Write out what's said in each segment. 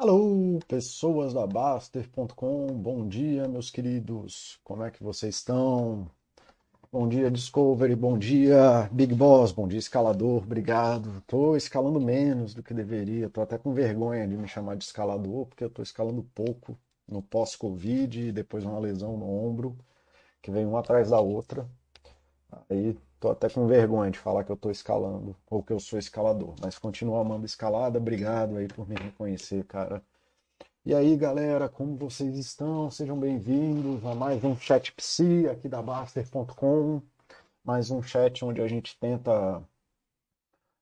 Alô, pessoas da Baster.com, bom dia, meus queridos, como é que vocês estão? Bom dia, Discovery, bom dia, Big Boss, bom dia, escalador, obrigado. Tô escalando menos do que deveria, tô até com vergonha de me chamar de escalador, porque eu tô escalando pouco no pós-Covid e depois uma lesão no ombro, que vem uma atrás da outra. Aí tô até com vergonha de falar que eu tô escalando ou que eu sou escalador, mas continuo amando escalada. Obrigado aí por me reconhecer, cara. E aí, galera, como vocês estão? Sejam bem-vindos a mais um chat psi aqui da Baster.com. Mais um chat onde a gente tenta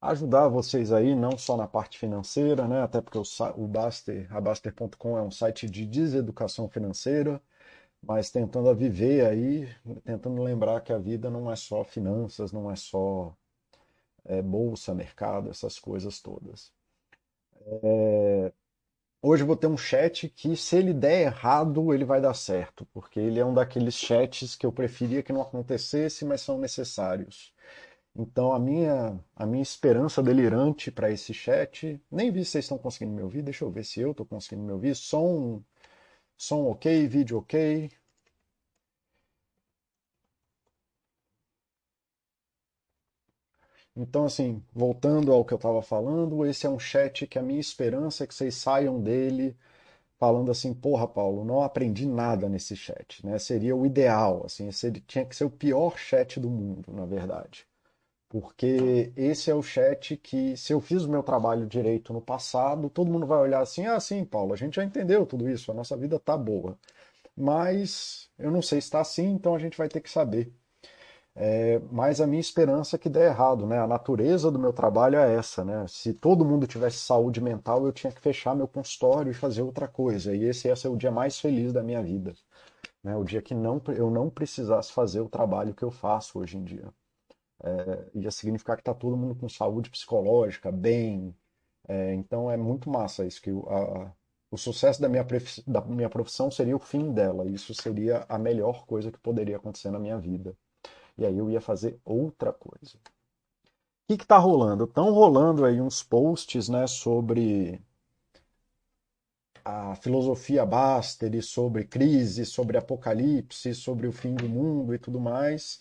ajudar vocês aí, não só na parte financeira, né? Até porque o, o Baster, a Baster.com é um site de deseducação financeira mas tentando viver aí, tentando lembrar que a vida não é só finanças, não é só é, bolsa, mercado, essas coisas todas. É... Hoje vou ter um chat que, se ele der errado, ele vai dar certo, porque ele é um daqueles chats que eu preferia que não acontecesse, mas são necessários. Então a minha, a minha esperança delirante para esse chat, nem vi se vocês estão conseguindo me ouvir, deixa eu ver se eu estou conseguindo me ouvir. Som Som ok, vídeo ok. Então, assim, voltando ao que eu estava falando, esse é um chat que a minha esperança é que vocês saiam dele falando assim, porra, Paulo, não aprendi nada nesse chat, né? Seria o ideal, assim, seria, tinha que ser o pior chat do mundo, na verdade. Porque esse é o chat que, se eu fiz o meu trabalho direito no passado, todo mundo vai olhar assim: ah, sim, Paulo, a gente já entendeu tudo isso, a nossa vida tá boa. Mas eu não sei se está assim, então a gente vai ter que saber. É, mas a minha esperança é que dê errado, né? A natureza do meu trabalho é essa, né? Se todo mundo tivesse saúde mental, eu tinha que fechar meu consultório e fazer outra coisa. E esse ser o dia mais feliz da minha vida, né? O dia que não, eu não precisasse fazer o trabalho que eu faço hoje em dia é, ia significar que está todo mundo com saúde psicológica, bem. É, então é muito massa isso, que a, o sucesso da minha, da minha profissão seria o fim dela. Isso seria a melhor coisa que poderia acontecer na minha vida. E aí eu ia fazer outra coisa. O que está rolando? Estão rolando aí uns posts né, sobre a filosofia Baster, sobre crise, sobre apocalipse, sobre o fim do mundo e tudo mais.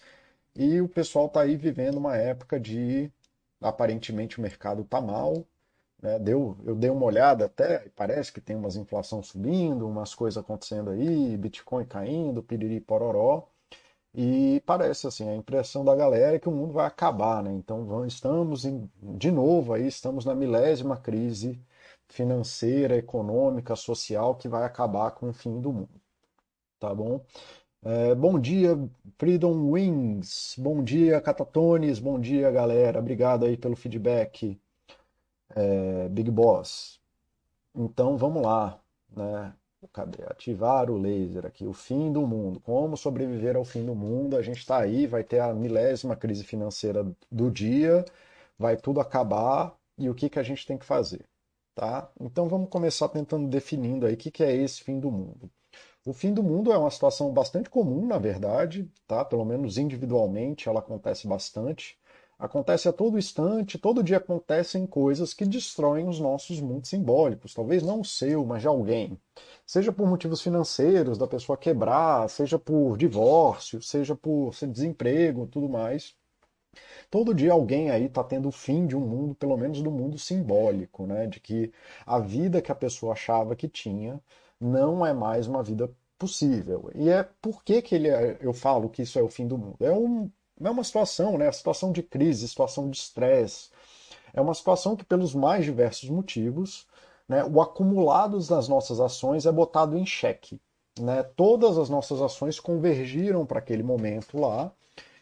E o pessoal está aí vivendo uma época de aparentemente o mercado está mal. Né? Deu, eu dei uma olhada até, parece que tem umas inflação subindo, umas coisas acontecendo aí, Bitcoin caindo, piriri pororó. E parece assim, a impressão da galera é que o mundo vai acabar, né? Então estamos em, de novo aí, estamos na milésima crise financeira, econômica, social que vai acabar com o fim do mundo. Tá bom? É, bom dia, Freedom Wings. Bom dia, Catatones. Bom dia, galera. Obrigado aí pelo feedback, é, Big Boss. Então, vamos lá, né? Cadê? Ativar o laser aqui. O fim do mundo. Como sobreviver ao fim do mundo? A gente está aí, vai ter a milésima crise financeira do dia, vai tudo acabar e o que, que a gente tem que fazer, tá? Então, vamos começar tentando definindo aí o que, que é esse fim do mundo. O fim do mundo é uma situação bastante comum, na verdade, tá? Pelo menos individualmente ela acontece bastante. Acontece a todo instante, todo dia acontecem coisas que destroem os nossos mundos simbólicos. Talvez não o seu, mas de alguém. Seja por motivos financeiros, da pessoa quebrar, seja por divórcio, seja por desemprego, tudo mais. Todo dia alguém aí está tendo o fim de um mundo, pelo menos do mundo simbólico, né? De que a vida que a pessoa achava que tinha não é mais uma vida possível. E é por que, que ele é, eu falo que isso é o fim do mundo? É, um, é uma situação, né? Situação de crise, situação de estresse. É uma situação que, pelos mais diversos motivos, né, o acumulado das nossas ações é botado em xeque. Né? Todas as nossas ações convergiram para aquele momento lá,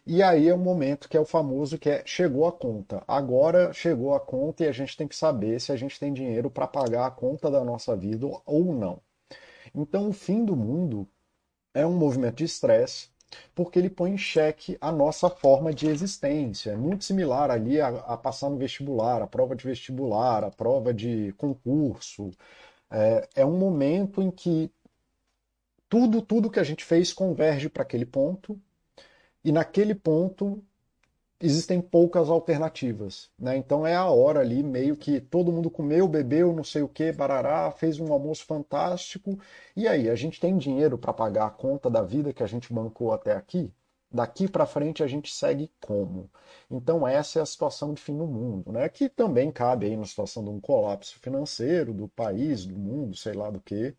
e aí é o momento que é o famoso que é chegou a conta. Agora chegou a conta e a gente tem que saber se a gente tem dinheiro para pagar a conta da nossa vida ou não. Então, o fim do mundo é um movimento de estresse, porque ele põe em xeque a nossa forma de existência. É muito similar ali a, a passar no vestibular, a prova de vestibular, a prova de concurso. É, é um momento em que tudo, tudo que a gente fez converge para aquele ponto, e naquele ponto existem poucas alternativas, né? Então é a hora ali, meio que todo mundo comeu, bebeu, não sei o que, barará, fez um almoço fantástico. E aí, a gente tem dinheiro para pagar a conta da vida que a gente bancou até aqui? Daqui para frente a gente segue como? Então essa é a situação de fim do mundo, né? Que também cabe aí na situação de um colapso financeiro do país, do mundo, sei lá do que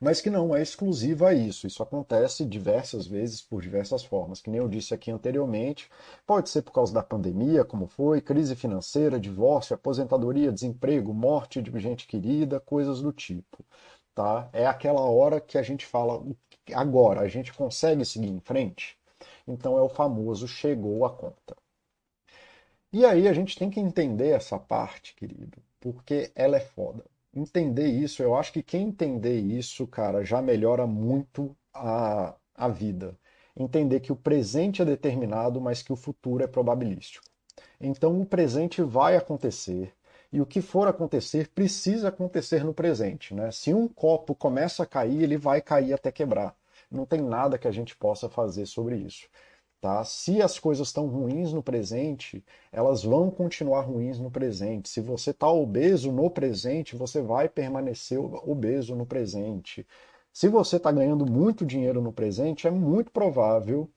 mas que não é exclusiva a isso. Isso acontece diversas vezes por diversas formas. Que nem eu disse aqui anteriormente, pode ser por causa da pandemia, como foi, crise financeira, divórcio, aposentadoria, desemprego, morte de gente querida, coisas do tipo. Tá? É aquela hora que a gente fala, agora, a gente consegue seguir em frente? Então é o famoso chegou a conta. E aí a gente tem que entender essa parte, querido, porque ela é foda entender isso, eu acho que quem entender isso, cara, já melhora muito a, a vida. Entender que o presente é determinado, mas que o futuro é probabilístico. Então o presente vai acontecer e o que for acontecer precisa acontecer no presente. Né? Se um copo começa a cair, ele vai cair até quebrar. Não tem nada que a gente possa fazer sobre isso. Tá? Se as coisas estão ruins no presente, elas vão continuar ruins no presente. Se você está obeso no presente, você vai permanecer obeso no presente. Se você está ganhando muito dinheiro no presente, é muito provável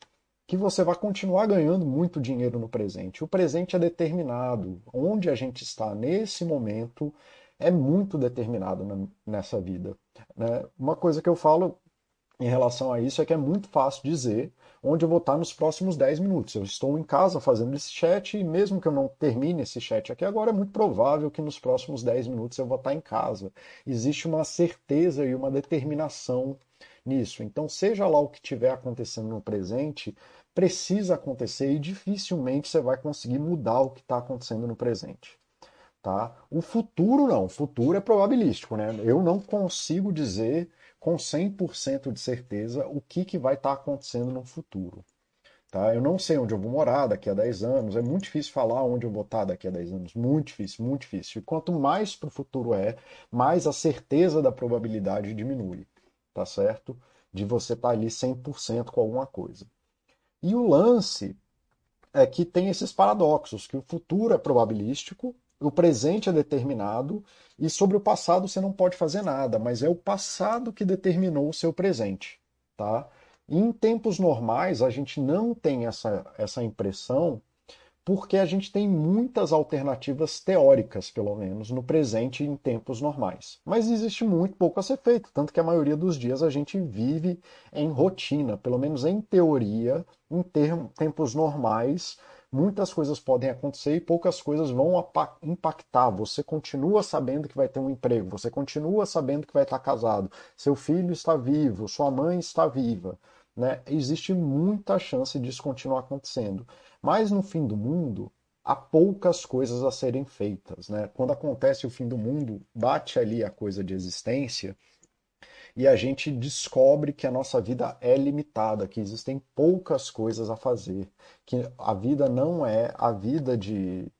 que você vai continuar ganhando muito dinheiro no presente. O presente é determinado. Onde a gente está nesse momento é muito determinado nessa vida. Né? Uma coisa que eu falo em relação a isso é que é muito fácil dizer onde eu vou estar nos próximos 10 minutos. Eu estou em casa fazendo esse chat e mesmo que eu não termine esse chat aqui agora, é muito provável que nos próximos 10 minutos eu vou estar em casa. Existe uma certeza e uma determinação nisso. Então, seja lá o que estiver acontecendo no presente, precisa acontecer e dificilmente você vai conseguir mudar o que está acontecendo no presente. Tá? O futuro não, o futuro é probabilístico, né? Eu não consigo dizer com 100% de certeza o que, que vai estar tá acontecendo no futuro. Tá? Eu não sei onde eu vou morar daqui a 10 anos, é muito difícil falar onde eu vou estar tá daqui a 10 anos, muito difícil, muito difícil. E quanto mais para o futuro é, mais a certeza da probabilidade diminui, tá certo? De você estar tá ali 100% com alguma coisa. E o lance é que tem esses paradoxos, que o futuro é probabilístico o presente é determinado e sobre o passado você não pode fazer nada, mas é o passado que determinou o seu presente, tá? em tempos normais a gente não tem essa, essa impressão porque a gente tem muitas alternativas teóricas, pelo menos, no presente em tempos normais. Mas existe muito pouco a ser feito, tanto que a maioria dos dias a gente vive em rotina, pelo menos em teoria, em tempos normais, muitas coisas podem acontecer e poucas coisas vão impactar. Você continua sabendo que vai ter um emprego, você continua sabendo que vai estar casado, seu filho está vivo, sua mãe está viva. Né? Existe muita chance disso continuar acontecendo. Mas no fim do mundo, há poucas coisas a serem feitas. Né? Quando acontece o fim do mundo, bate ali a coisa de existência e a gente descobre que a nossa vida é limitada, que existem poucas coisas a fazer, que a vida não é a vida de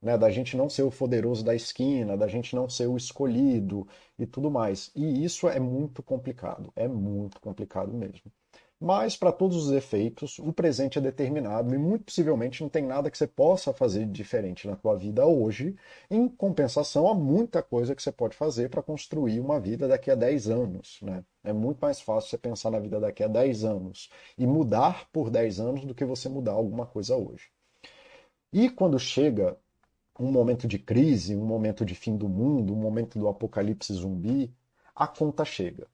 né, da gente não ser o poderoso da esquina, da gente não ser o escolhido e tudo mais. E isso é muito complicado, é muito complicado mesmo. Mas, para todos os efeitos, o presente é determinado e muito possivelmente não tem nada que você possa fazer diferente na tua vida hoje. Em compensação, há muita coisa que você pode fazer para construir uma vida daqui a 10 anos. Né? É muito mais fácil você pensar na vida daqui a 10 anos e mudar por 10 anos do que você mudar alguma coisa hoje. E quando chega um momento de crise, um momento de fim do mundo, um momento do apocalipse zumbi, a conta chega.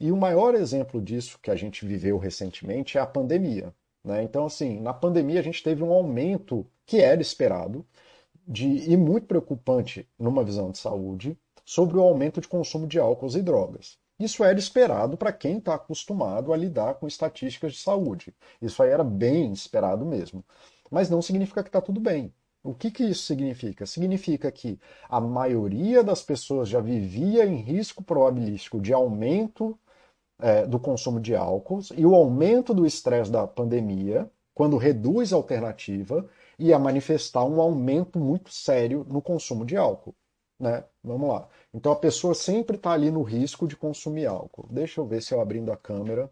E o maior exemplo disso que a gente viveu recentemente é a pandemia. Né? Então, assim, na pandemia a gente teve um aumento que era esperado de, e muito preocupante numa visão de saúde sobre o aumento de consumo de álcool e drogas. Isso era esperado para quem está acostumado a lidar com estatísticas de saúde. Isso aí era bem esperado mesmo. Mas não significa que está tudo bem. O que, que isso significa? Significa que a maioria das pessoas já vivia em risco probabilístico de aumento é, do consumo de álcool e o aumento do estresse da pandemia, quando reduz a alternativa, ia manifestar um aumento muito sério no consumo de álcool. Né? Vamos lá. Então a pessoa sempre está ali no risco de consumir álcool. Deixa eu ver se eu abrindo a câmera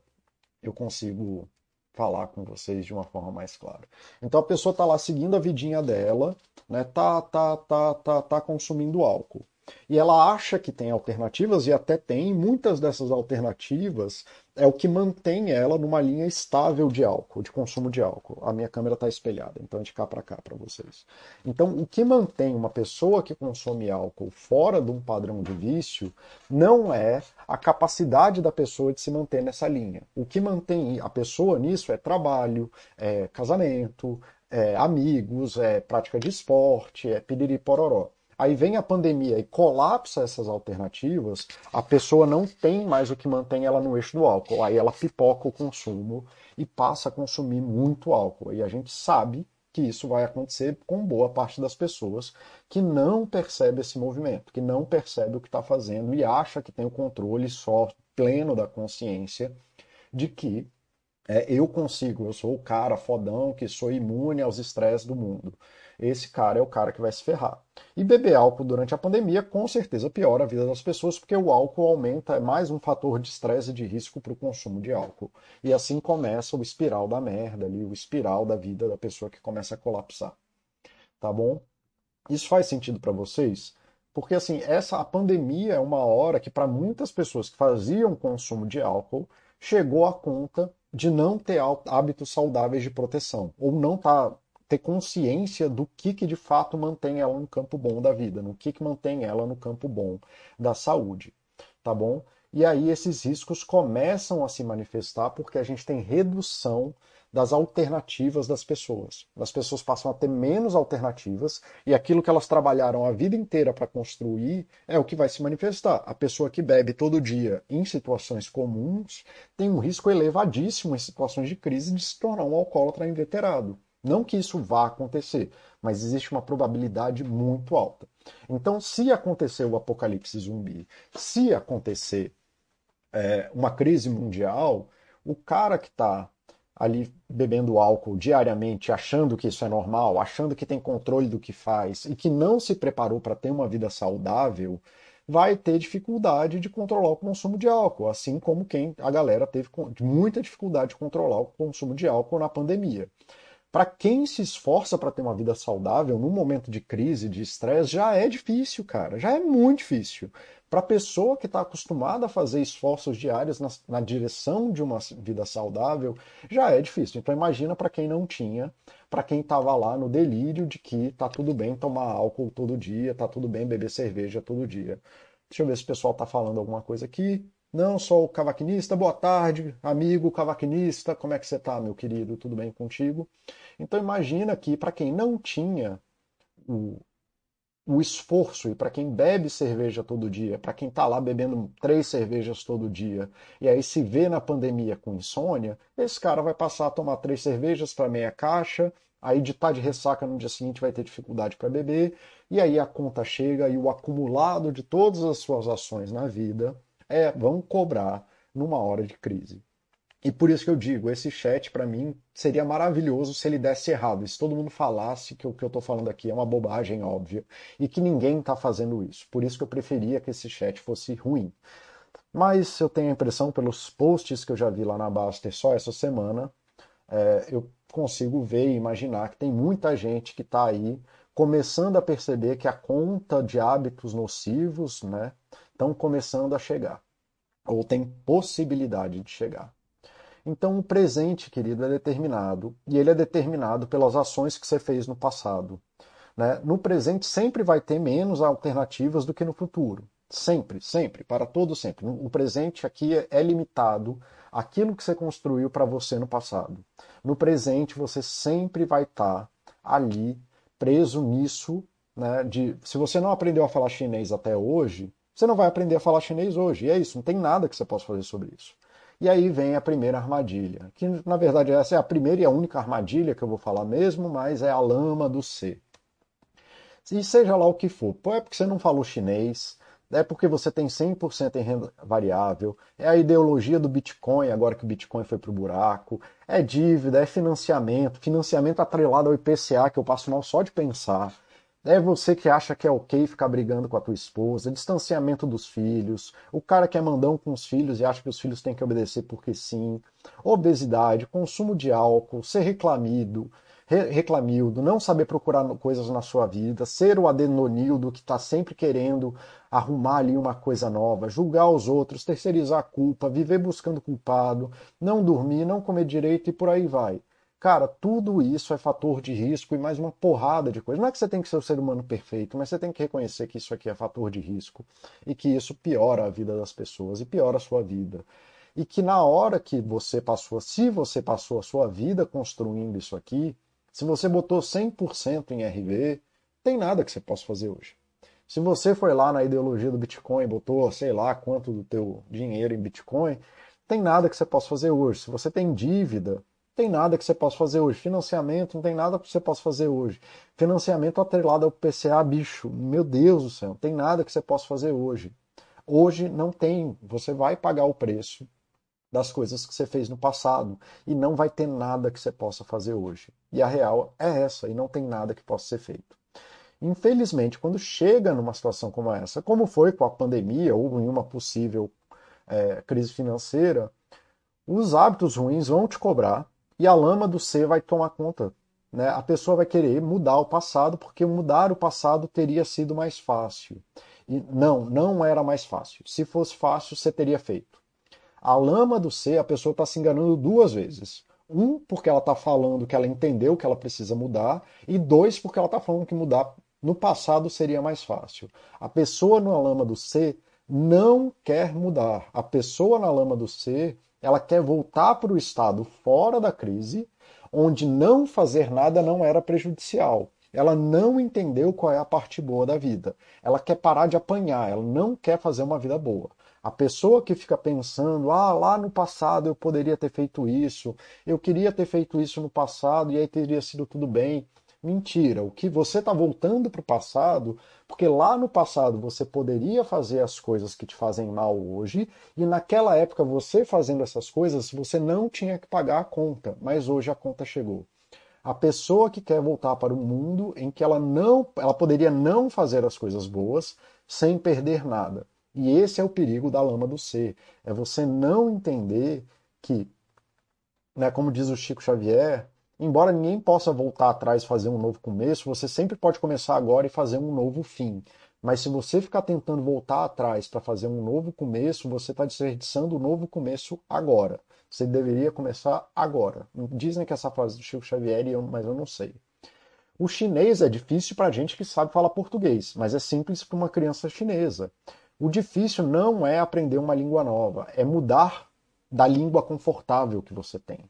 eu consigo falar com vocês de uma forma mais clara. Então a pessoa está lá seguindo a vidinha dela, né? Tá, tá, tá, tá, tá consumindo álcool. E ela acha que tem alternativas, e até tem, muitas dessas alternativas é o que mantém ela numa linha estável de álcool, de consumo de álcool. A minha câmera está espelhada, então é de cá para cá para vocês. Então, o que mantém uma pessoa que consome álcool fora de um padrão de vício não é a capacidade da pessoa de se manter nessa linha. O que mantém a pessoa nisso é trabalho, é casamento, é amigos, é prática de esporte, é piriri pororó. Aí vem a pandemia e colapsa essas alternativas, a pessoa não tem mais o que mantém ela no eixo do álcool. Aí ela pipoca o consumo e passa a consumir muito álcool. E a gente sabe que isso vai acontecer com boa parte das pessoas que não percebe esse movimento, que não percebe o que está fazendo e acha que tem o controle só pleno da consciência de que é, eu consigo, eu sou o cara fodão que sou imune aos estresses do mundo esse cara é o cara que vai se ferrar. E beber álcool durante a pandemia com certeza piora a vida das pessoas, porque o álcool aumenta, é mais um fator de estresse e de risco para o consumo de álcool. E assim começa o espiral da merda ali, o espiral da vida da pessoa que começa a colapsar. Tá bom? Isso faz sentido para vocês? Porque assim, essa a pandemia é uma hora que para muitas pessoas que faziam consumo de álcool, chegou a conta de não ter hábitos saudáveis de proteção, ou não tá ter consciência do que, que de fato mantém ela no campo bom da vida, no que, que mantém ela no campo bom da saúde, tá bom? E aí esses riscos começam a se manifestar porque a gente tem redução das alternativas das pessoas. As pessoas passam a ter menos alternativas e aquilo que elas trabalharam a vida inteira para construir é o que vai se manifestar. A pessoa que bebe todo dia em situações comuns tem um risco elevadíssimo em situações de crise de se tornar um alcoólatra inveterado. Não que isso vá acontecer, mas existe uma probabilidade muito alta. Então, se acontecer o apocalipse zumbi, se acontecer é, uma crise mundial, o cara que está ali bebendo álcool diariamente, achando que isso é normal, achando que tem controle do que faz e que não se preparou para ter uma vida saudável, vai ter dificuldade de controlar o consumo de álcool, assim como quem a galera teve muita dificuldade de controlar o consumo de álcool na pandemia. Para quem se esforça para ter uma vida saudável, num momento de crise, de estresse, já é difícil, cara. Já é muito difícil. Para a pessoa que está acostumada a fazer esforços diários na, na, direção de uma vida saudável, já é difícil. Então imagina para quem não tinha, para quem estava lá no delírio de que tá tudo bem tomar álcool todo dia, tá tudo bem beber cerveja todo dia. Deixa eu ver se o pessoal está falando alguma coisa aqui. Não sou o cavaquinista, boa tarde, amigo cavaquinista, como é que você está, meu querido? Tudo bem contigo? Então imagina que para quem não tinha o, o esforço e para quem bebe cerveja todo dia, para quem está lá bebendo três cervejas todo dia e aí se vê na pandemia com insônia, esse cara vai passar a tomar três cervejas para meia caixa, aí de estar tá de ressaca no dia seguinte vai ter dificuldade para beber e aí a conta chega e o acumulado de todas as suas ações na vida é, vão cobrar numa hora de crise. E por isso que eu digo, esse chat para mim seria maravilhoso se ele desse errado, se todo mundo falasse que o que eu estou falando aqui é uma bobagem óbvia e que ninguém está fazendo isso. Por isso que eu preferia que esse chat fosse ruim. Mas eu tenho a impressão, pelos posts que eu já vi lá na Baster só essa semana, é, eu consigo ver e imaginar que tem muita gente que está aí começando a perceber que a conta de hábitos nocivos, né, estão começando a chegar, ou tem possibilidade de chegar. Então, o presente, querido, é determinado, e ele é determinado pelas ações que você fez no passado. Né? No presente sempre vai ter menos alternativas do que no futuro. Sempre, sempre, para todo sempre. O presente aqui é limitado àquilo que você construiu para você no passado. No presente, você sempre vai estar tá ali preso nisso. Né, de, se você não aprendeu a falar chinês até hoje, você não vai aprender a falar chinês hoje. E é isso, não tem nada que você possa fazer sobre isso. E aí vem a primeira armadilha, que na verdade essa é a primeira e a única armadilha que eu vou falar mesmo, mas é a lama do C. E seja lá o que for, é porque você não falou chinês, é porque você tem 100% em renda variável, é a ideologia do Bitcoin, agora que o Bitcoin foi para o buraco, é dívida, é financiamento, financiamento atrelado ao IPCA, que eu passo mal só de pensar, É você que acha que é ok ficar brigando com a tua esposa, distanciamento dos filhos, o cara que é mandão com os filhos e acha que os filhos têm que obedecer porque sim, obesidade, consumo de álcool, ser reclamido, reclamildo, não saber procurar coisas na sua vida, ser o adenonildo que está sempre querendo arrumar ali uma coisa nova, julgar os outros, terceirizar a culpa, viver buscando culpado, não dormir, não comer direito e por aí vai. Cara, tudo isso é fator de risco e mais uma porrada de coisas. Não é que você tem que ser o ser humano perfeito, mas você tem que reconhecer que isso aqui é fator de risco e que isso piora a vida das pessoas e piora a sua vida. E que na hora que você passou, se você passou a sua vida construindo isso aqui, se você botou 100% em RV, tem nada que você possa fazer hoje. Se você foi lá na ideologia do Bitcoin e botou, sei lá, quanto do teu dinheiro em Bitcoin, tem nada que você possa fazer hoje. Se você tem dívida, tem nada que você possa fazer hoje. Financiamento, não tem nada que você possa fazer hoje. Financiamento atrelado ao PCA, bicho, meu Deus do céu, tem nada que você possa fazer hoje. Hoje não tem, você vai pagar o preço das coisas que você fez no passado e não vai ter nada que você possa fazer hoje. E a real é essa, e não tem nada que possa ser feito. Infelizmente, quando chega numa situação como essa, como foi com a pandemia ou em uma possível é, crise financeira, os hábitos ruins vão te cobrar e a lama do ser vai tomar conta. Né? A pessoa vai querer mudar o passado porque mudar o passado teria sido mais fácil. E não, não era mais fácil. Se fosse fácil, você teria feito. A lama do ser, a pessoa está se enganando duas vezes. Um, porque ela está falando que ela entendeu que ela precisa mudar, e dois, porque ela está falando que mudar no passado seria mais fácil. A pessoa na lama do ser não quer mudar. A pessoa na lama do ser ela quer voltar para o estado fora da crise, onde não fazer nada não era prejudicial. Ela não entendeu qual é a parte boa da vida. Ela quer parar de apanhar, ela não quer fazer uma vida boa. A pessoa que fica pensando, ah, lá no passado eu poderia ter feito isso, eu queria ter feito isso no passado e aí teria sido tudo bem. Mentira. O que você está voltando para o passado, porque lá no passado você poderia fazer as coisas que te fazem mal hoje, e naquela época você fazendo essas coisas, você não tinha que pagar a conta, mas hoje a conta chegou. A pessoa que quer voltar para o mundo em que ela não, ela poderia não fazer as coisas boas sem perder nada. E esse é o perigo da lama do ser. É você não entender que, né, como diz o Chico Xavier, embora ninguém possa voltar atrás e fazer um novo começo, você sempre pode começar agora e fazer um novo fim. Mas se você ficar tentando voltar atrás para fazer um novo começo, você está desperdiçando o um novo começo agora. Você deveria começar agora. Dizem que essa frase do Chico Xavier, mas eu não sei. O chinês é difícil para gente que sabe falar português, mas é simples para uma criança chinesa. O difícil não é aprender uma língua nova, é mudar da língua confortável que você tem.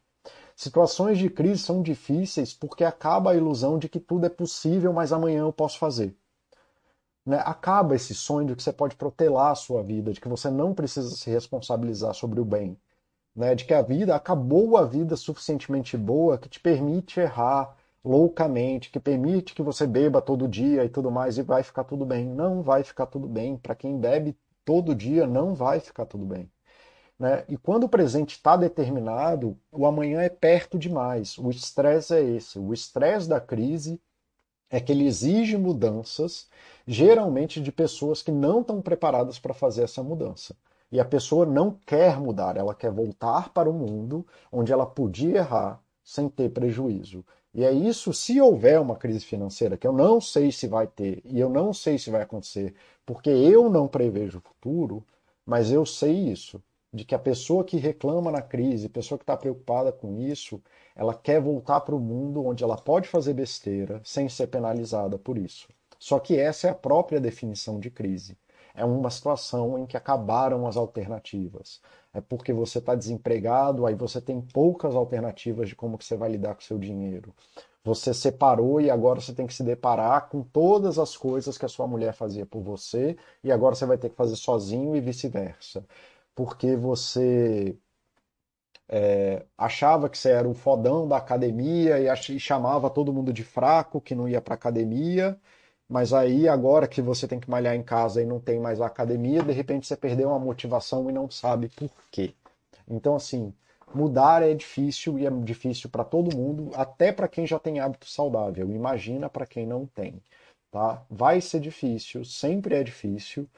Situações de crise são difíceis porque acaba a ilusão de que tudo é possível, mas amanhã eu posso fazer. Né? Acaba esse sonho de que você pode protelar a sua vida, de que você não precisa se responsabilizar sobre o bem. Né? De que a vida acabou a vida suficientemente boa que te permite errar loucamente, que permite que você beba todo dia e tudo mais e vai ficar tudo bem. Não vai ficar tudo bem. Para quem bebe todo dia, não vai ficar tudo bem. Né? E quando o presente está determinado, o amanhã é perto demais. O estresse é esse. O estresse da crise é que ele exige mudanças, geralmente de pessoas que não estão preparadas para fazer essa mudança. E a pessoa não quer mudar, ela quer voltar para o mundo onde ela podia errar sem ter prejuízo. E é isso, se houver uma crise financeira, que eu não sei se vai ter e eu não sei se vai acontecer, porque eu não prevejo o futuro, mas eu sei isso de que a pessoa que reclama na crise, pessoa que está preocupada com isso, ela quer voltar para o mundo onde ela pode fazer besteira sem ser penalizada por isso. Só que essa é a própria definição de crise. É uma situação em que acabaram as alternativas. É porque você está desempregado, aí você tem poucas alternativas de como que você vai lidar com o seu dinheiro. Você separou e agora você tem que se deparar com todas as coisas que a sua mulher fazia por você e agora você vai ter que fazer sozinho e vice-versa porque você é, achava que você era o fodão da academia e, ach, e chamava todo mundo de fraco que não ia para academia, mas aí agora que você tem que malhar em casa e não tem mais a academia, de repente você perdeu uma motivação e não sabe por quê. Então assim, mudar é difícil e é difícil para todo mundo, até para quem já tem hábito saudável. Imagina para quem não tem. tá? Vai ser difícil, sempre é difícil.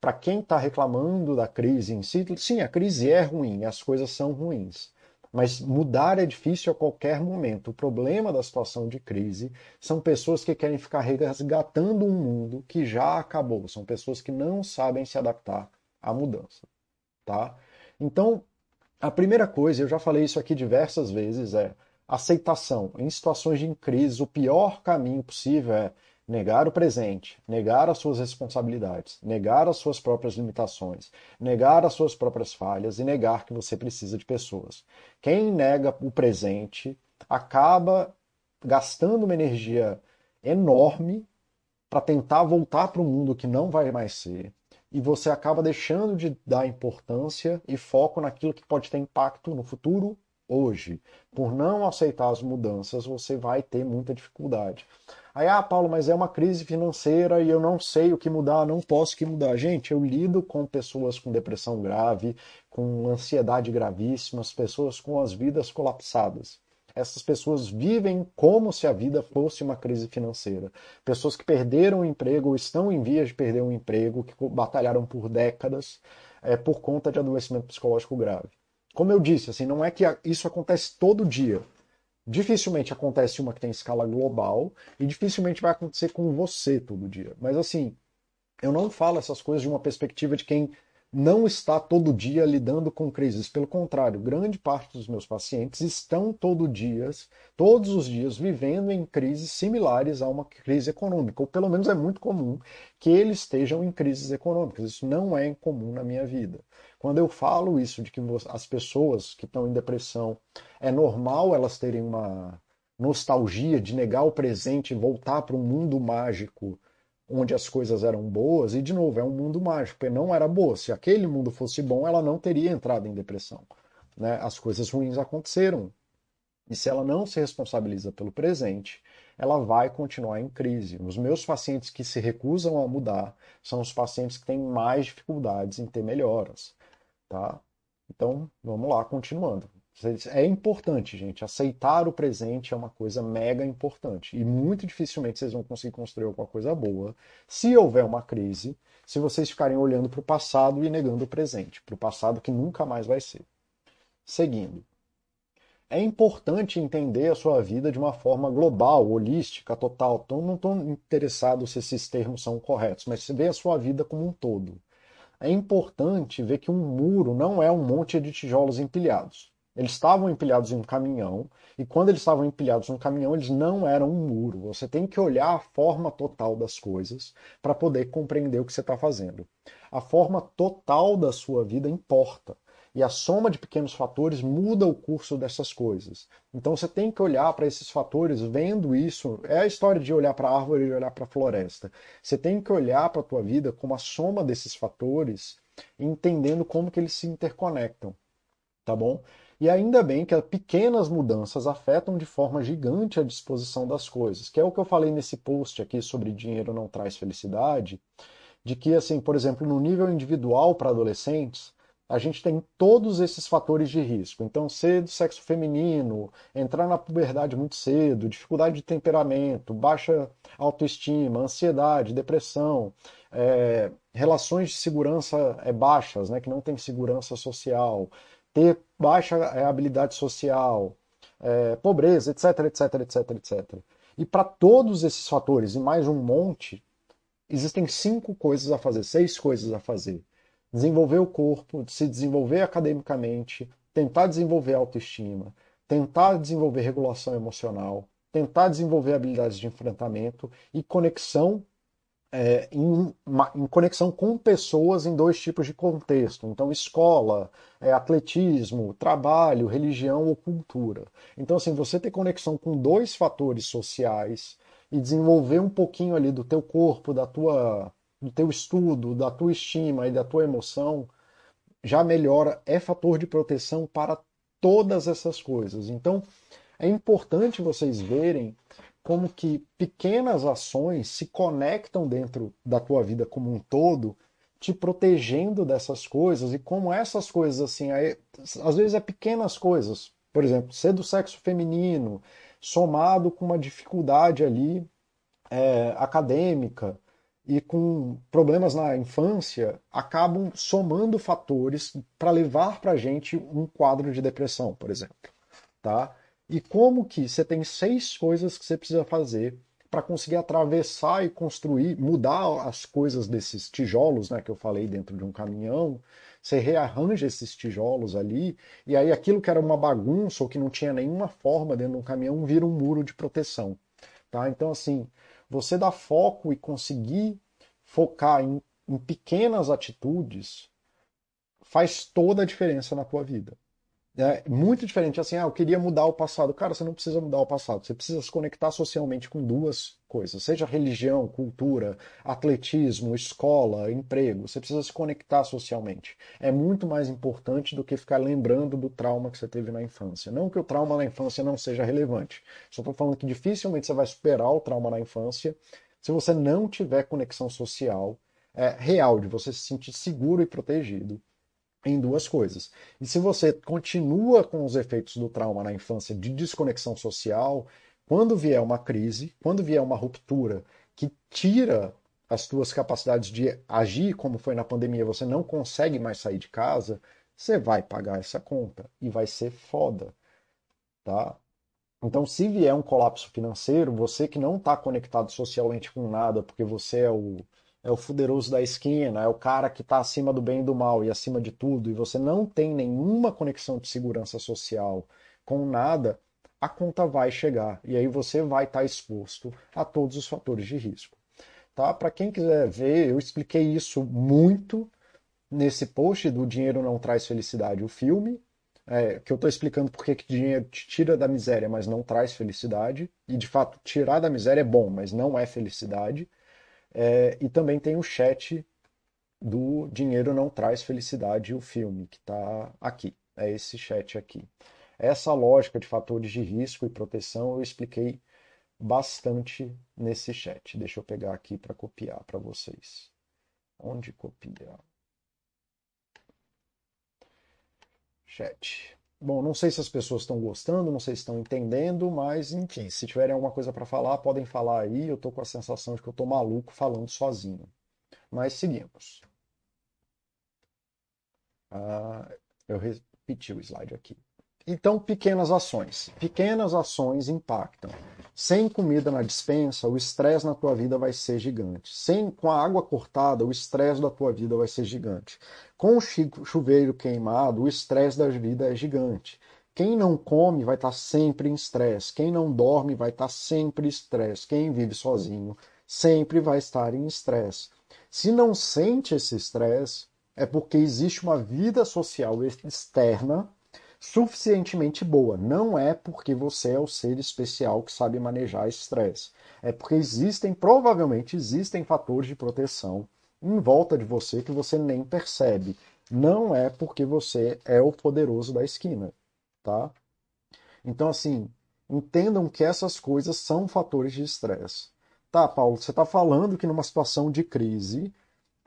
Para quem está reclamando da crise em si, sim, a crise é ruim, as coisas são ruins. Mas mudar é difícil a qualquer momento. O problema da situação de crise são pessoas que querem ficar resgatando um mundo que já acabou. São pessoas que não sabem se adaptar à mudança, tá? Então, a primeira coisa, eu já falei isso aqui diversas vezes, é aceitação. Em situações de crise, o pior caminho possível é negar o presente, negar as suas responsabilidades, negar as suas próprias limitações, negar as suas próprias falhas e negar que você precisa de pessoas. Quem nega o presente acaba gastando uma energia enorme para tentar voltar para um mundo que não vai mais ser. E você acaba deixando de dar importância e foco naquilo que pode ter impacto no futuro hoje. Por não aceitar as mudanças, você vai ter muita dificuldade. Aí, ah, Paulo, mas é uma crise financeira e eu não sei o que mudar, não posso o que mudar. Gente, eu lido com pessoas com depressão grave, com ansiedade gravíssima, pessoas com as vidas colapsadas. Essas pessoas vivem como se a vida fosse uma crise financeira. Pessoas que perderam o emprego ou estão em vias de perder um emprego, que batalharam por décadas é, por conta de adoecimento psicológico grave. Como eu disse, assim, não é que isso acontece todo dia. Dificilmente acontece uma que tem escala global e dificilmente vai acontecer com você todo dia. Mas assim, eu não falo essas coisas de uma perspectiva de quem não está todo dia lidando com crises. Pelo contrário, grande parte dos meus pacientes estão todo todos os dias, vivendo em crises similares a uma crise econômica. Ou pelo menos é muito comum que eles estejam em crises econômicas. Isso não é incomum na minha vida. Quando eu falo isso de que as pessoas que estão em depressão é normal elas terem uma nostalgia de negar o presente e voltar para um mundo mágico onde as coisas eram boas, e de novo, é um mundo mágico, porque não era boa. Se aquele mundo fosse bom, ela não teria entrado em depressão. Né? As coisas ruins aconteceram. E se ela não se responsabiliza pelo presente, ela vai continuar em crise. Os meus pacientes que se recusam a mudar são os pacientes que têm mais dificuldades em ter melhoras. Tá? Então, vamos lá, continuando. É importante, gente. Aceitar o presente é uma coisa mega importante. E muito dificilmente vocês vão conseguir construir alguma coisa boa se houver uma crise, se vocês ficarem olhando para o passado e negando o presente, para o passado que nunca mais vai ser. Seguindo. É importante entender a sua vida de uma forma global, holística, total. Então, não estou interessado se esses termos são corretos, mas você vê a sua vida como um todo é importante ver que um muro não é um monte de tijolos empilhados. Eles estavam empilhados em um caminhão, e quando eles estavam empilhados no caminhão, eles não eram um muro. Você tem que olhar a forma total das coisas para poder compreender o que você está fazendo. A forma total da sua vida importa. E a soma de pequenos fatores muda o curso dessas coisas. Então você tem que olhar para esses fatores, vendo isso. É a história de olhar para a árvore e olhar para a floresta. Você tem que olhar para a tua vida como a soma desses fatores, entendendo como que eles se interconectam. Tá bom? E ainda bem que pequenas mudanças afetam de forma gigante a disposição das coisas, que é o que eu falei nesse post aqui sobre dinheiro não traz felicidade, de que assim, por exemplo, no nível individual para adolescentes, a gente tem todos esses fatores de risco. Então, ser do sexo feminino, entrar na puberdade muito cedo, dificuldade de temperamento, baixa autoestima, ansiedade, depressão, é, relações de segurança é, baixas, né, que não tem segurança social, ter baixa é, habilidade social, é, pobreza, etc, etc, etc, etc. E para todos esses fatores e mais um monte, existem cinco coisas a fazer, seis coisas a fazer desenvolver o corpo, se desenvolver academicamente, tentar desenvolver autoestima, tentar desenvolver regulação emocional, tentar desenvolver habilidades de enfrentamento e conexão é, em, em, conexão com pessoas em dois tipos de contexto. Então, escola, é, atletismo, trabalho, religião ou cultura. Então, assim, você ter conexão com dois fatores sociais e desenvolver um pouquinho ali do teu corpo, da tua do teu estudo, da tua estima e da tua emoção, já melhora, é fator de proteção para todas essas coisas. Então, é importante vocês verem como que pequenas ações se conectam dentro da tua vida como um todo, te protegendo dessas coisas e como essas coisas assim, aí, às vezes é pequenas coisas, por exemplo, ser do sexo feminino, somado com uma dificuldade ali é, acadêmica e com problemas na infância acabam somando fatores para levar para gente um quadro de depressão, por exemplo. Tá? E como que você tem seis coisas que você precisa fazer para conseguir atravessar e construir, mudar as coisas desses tijolos, né, que eu falei dentro de um caminhão. Você rearranja esses tijolos ali, e aí aquilo que era uma bagunça ou que não tinha nenhuma forma dentro de um caminhão vira um muro de proteção. Tá? Então, assim, você dá foco e conseguir focar em, em pequenas atitudes faz toda a diferença na tua vida. É muito diferente assim, ah, eu queria mudar o passado. Cara, você não precisa mudar o passado, você precisa se conectar socialmente com duas coisas, seja religião, cultura, atletismo, escola, emprego. Você precisa se conectar socialmente. É muito mais importante do que ficar lembrando do trauma que você teve na infância. Não que o trauma na infância não seja relevante. Só estou falando que dificilmente você vai superar o trauma na infância se você não tiver conexão social é, real, de você se sentir seguro e protegido em duas coisas. E se você continua com os efeitos do trauma na infância de desconexão social, quando vier uma crise, quando vier uma ruptura que tira as tuas capacidades de agir, como foi na pandemia, você não consegue mais sair de casa, você vai pagar essa conta e vai ser foda, tá? Então, se vier um colapso financeiro, você que não está conectado socialmente com nada, porque você é o é o fuderoso da esquina, é o cara que está acima do bem e do mal e acima de tudo, e você não tem nenhuma conexão de segurança social com nada, a conta vai chegar. E aí você vai estar tá exposto a todos os fatores de risco. Tá? Para quem quiser ver, eu expliquei isso muito nesse post do Dinheiro Não Traz Felicidade, o filme, é, que eu estou explicando porque que dinheiro te tira da miséria, mas não traz felicidade. E de fato, tirar da miséria é bom, mas não é felicidade. É, e também tem o chat do Dinheiro Não Traz Felicidade, o filme, que está aqui. É esse chat aqui. Essa lógica de fatores de risco e proteção eu expliquei bastante nesse chat. Deixa eu pegar aqui para copiar para vocês. Onde copiar? Chat. Bom, não sei se as pessoas estão gostando, não sei se estão entendendo, mas enfim, se tiverem alguma coisa para falar, podem falar aí. Eu estou com a sensação de que eu estou maluco falando sozinho. Mas seguimos. Ah, eu repeti o slide aqui. Então, pequenas ações. Pequenas ações impactam. Sem comida na dispensa, o estresse na tua vida vai ser gigante. Sem com a água cortada, o estresse da tua vida vai ser gigante. Com o chuveiro queimado, o estresse da vida é gigante. Quem não come vai estar sempre em estresse. Quem não dorme vai estar sempre em estresse. Quem vive sozinho sempre vai estar em estresse. Se não sente esse estresse, é porque existe uma vida social externa suficientemente boa. Não é porque você é o ser especial que sabe manejar estresse. É porque existem, provavelmente existem fatores de proteção em volta de você que você nem percebe. Não é porque você é o poderoso da esquina, tá? Então, assim, entendam que essas coisas são fatores de estresse. Tá, Paulo, você está falando que numa situação de crise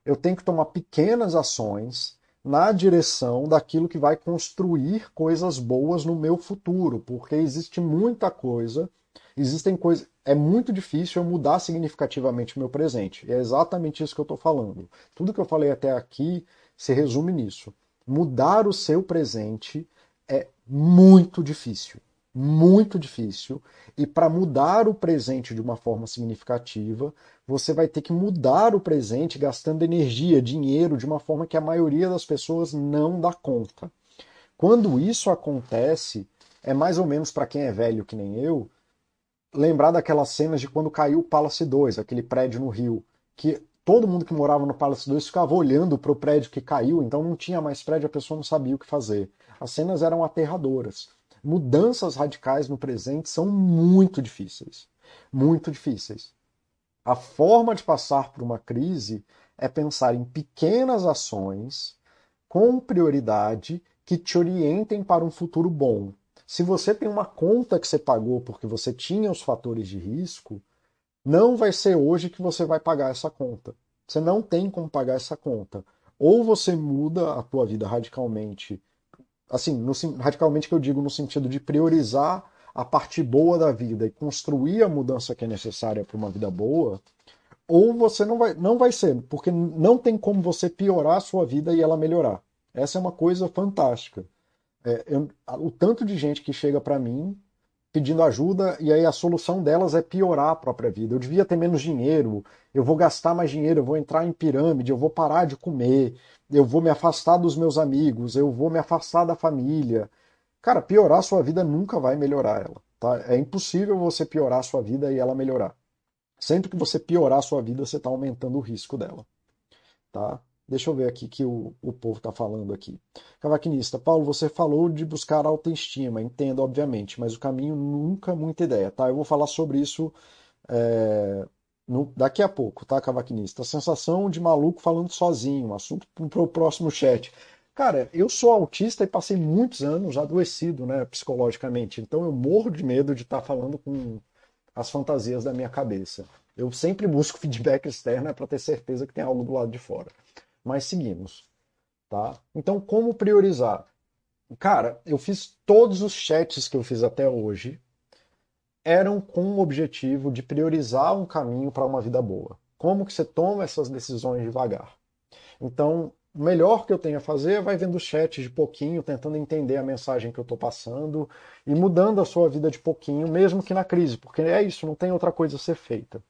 eu tenho que tomar pequenas ações na direção daquilo que vai construir coisas boas no meu futuro, porque existe muita coisa, existem coisas, é muito difícil eu mudar significativamente o meu presente. E é exatamente isso que eu estou falando. Tudo que eu falei até aqui se resume nisso. Mudar o seu presente é muito difícil muito difícil. E para mudar o presente de uma forma significativa, você vai ter que mudar o presente gastando energia, dinheiro, de uma forma que a maioria das pessoas não dá conta. Quando isso acontece, é mais ou menos para quem é velho que nem eu, lembrar daquelas cenas de quando caiu o Palace 2, aquele prédio no Rio, que todo mundo que morava no Palace 2 ficava olhando para o prédio que caiu, então não tinha mais prédio, a pessoa não sabia o que fazer. As cenas eram aterradoras mudanças radicais no presente são muito difíceis. Muito difíceis. A forma de passar por uma crise é pensar em pequenas ações com prioridade que te orientem para um futuro bom. Se você tem uma conta que você pagou porque você tinha os fatores de risco, não vai ser hoje que você vai pagar essa conta. Você não tem como pagar essa conta. Ou você muda a tua vida radicalmente assim, no, radicalmente que eu digo no sentido de priorizar a parte boa da vida e construir a mudança que é necessária para uma vida boa, ou você não vai, não vai ser, porque não tem como você piorar a sua vida e ela melhorar. Essa é uma coisa fantástica. É, eu, o tanto de gente que chega para mim pedindo ajuda e aí a solução delas é piorar a própria vida. Eu devia ter menos dinheiro, eu vou gastar mais dinheiro, eu vou entrar em pirâmide, eu vou parar de comer, eu vou me afastar dos meus amigos, eu vou me afastar da família. Cara, piorar a sua vida nunca vai melhorar ela. Tá? É impossível você piorar a sua vida e ela melhorar. Sempre que você piorar a sua vida, você está aumentando o risco dela. Tá? Deixa eu ver aqui que o, o povo está falando aqui. Cavaquinista, Paulo, você falou de buscar autoestima, entendo, obviamente, mas o caminho nunca é muita ideia, tá? Eu vou falar sobre isso é, no, daqui a pouco, tá, Cavaquinista? A sensação de maluco falando sozinho, assunto para o próximo chat. Cara, eu sou autista e passei muitos anos adoecido, né, psicologicamente. Então eu morro de medo de estar tá falando com as fantasias da minha cabeça. Eu sempre busco feedback externo é para ter certeza que tem algo do lado de fora. Mas seguimos, tá? Então, como priorizar? Cara, eu fiz todos os chats que eu fiz até hoje eram com o objetivo de priorizar um caminho para uma vida boa. Como que você toma essas decisões devagar? Então, o melhor que eu tenho a fazer é vai vendo o chat de pouquinho, tentando entender a mensagem que eu estou passando e mudando a sua vida de pouquinho, mesmo que na crise, porque é isso, não tem outra coisa a ser feita.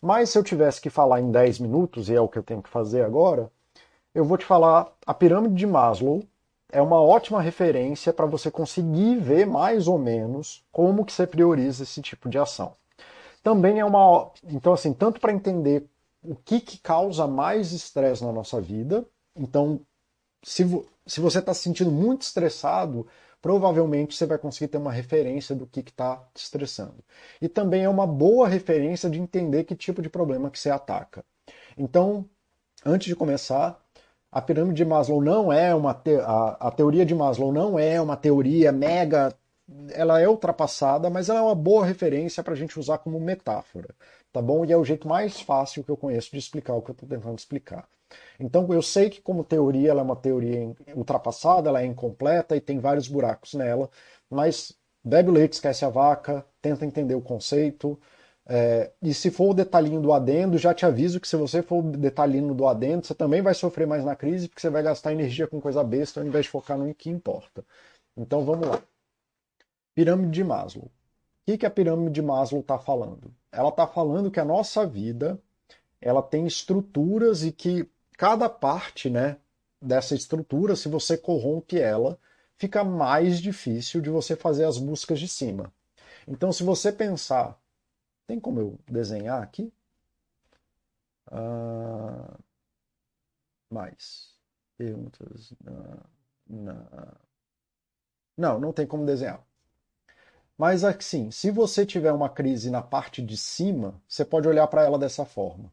Mas se eu tivesse que falar em 10 minutos, e é o que eu tenho que fazer agora, eu vou te falar a pirâmide de Maslow é uma ótima referência para você conseguir ver mais ou menos como que você prioriza esse tipo de ação. Também é uma, então assim, tanto para entender o que, que causa mais estresse na nossa vida, então, se, se você está se sentindo muito estressado, provavelmente você vai conseguir ter uma referência do que está te estressando. E também é uma boa referência de entender que tipo de problema que você ataca. Então, antes de começar, a pirâmide de Maslow não é uma te... a, a teoria de Maslow não é uma teoria mega ela é ultrapassada, mas ela é uma boa referência para a gente usar como metáfora, tá bom? E é o jeito mais fácil que eu conheço de explicar o que eu estou tentando explicar. Então eu sei que como teoria ela é uma teoria ultrapassada, ela é incompleta e tem vários buracos nela, mas bebe o leite, esquece a vaca, tenta entender o conceito. É, e se for o detalhinho do adendo, já te aviso que se você for o detalhinho do adendo, você também vai sofrer mais na crise, porque você vai gastar energia com coisa besta ao invés de focar no que importa. Então vamos lá. Pirâmide de Maslow. O que, que a pirâmide de Maslow está falando? Ela está falando que a nossa vida ela tem estruturas e que cada parte né, dessa estrutura, se você corrompe ela, fica mais difícil de você fazer as buscas de cima. Então, se você pensar, tem como eu desenhar aqui? Uh, mais perguntas. Uh, não, não tem como desenhar. Mas assim, se você tiver uma crise na parte de cima, você pode olhar para ela dessa forma.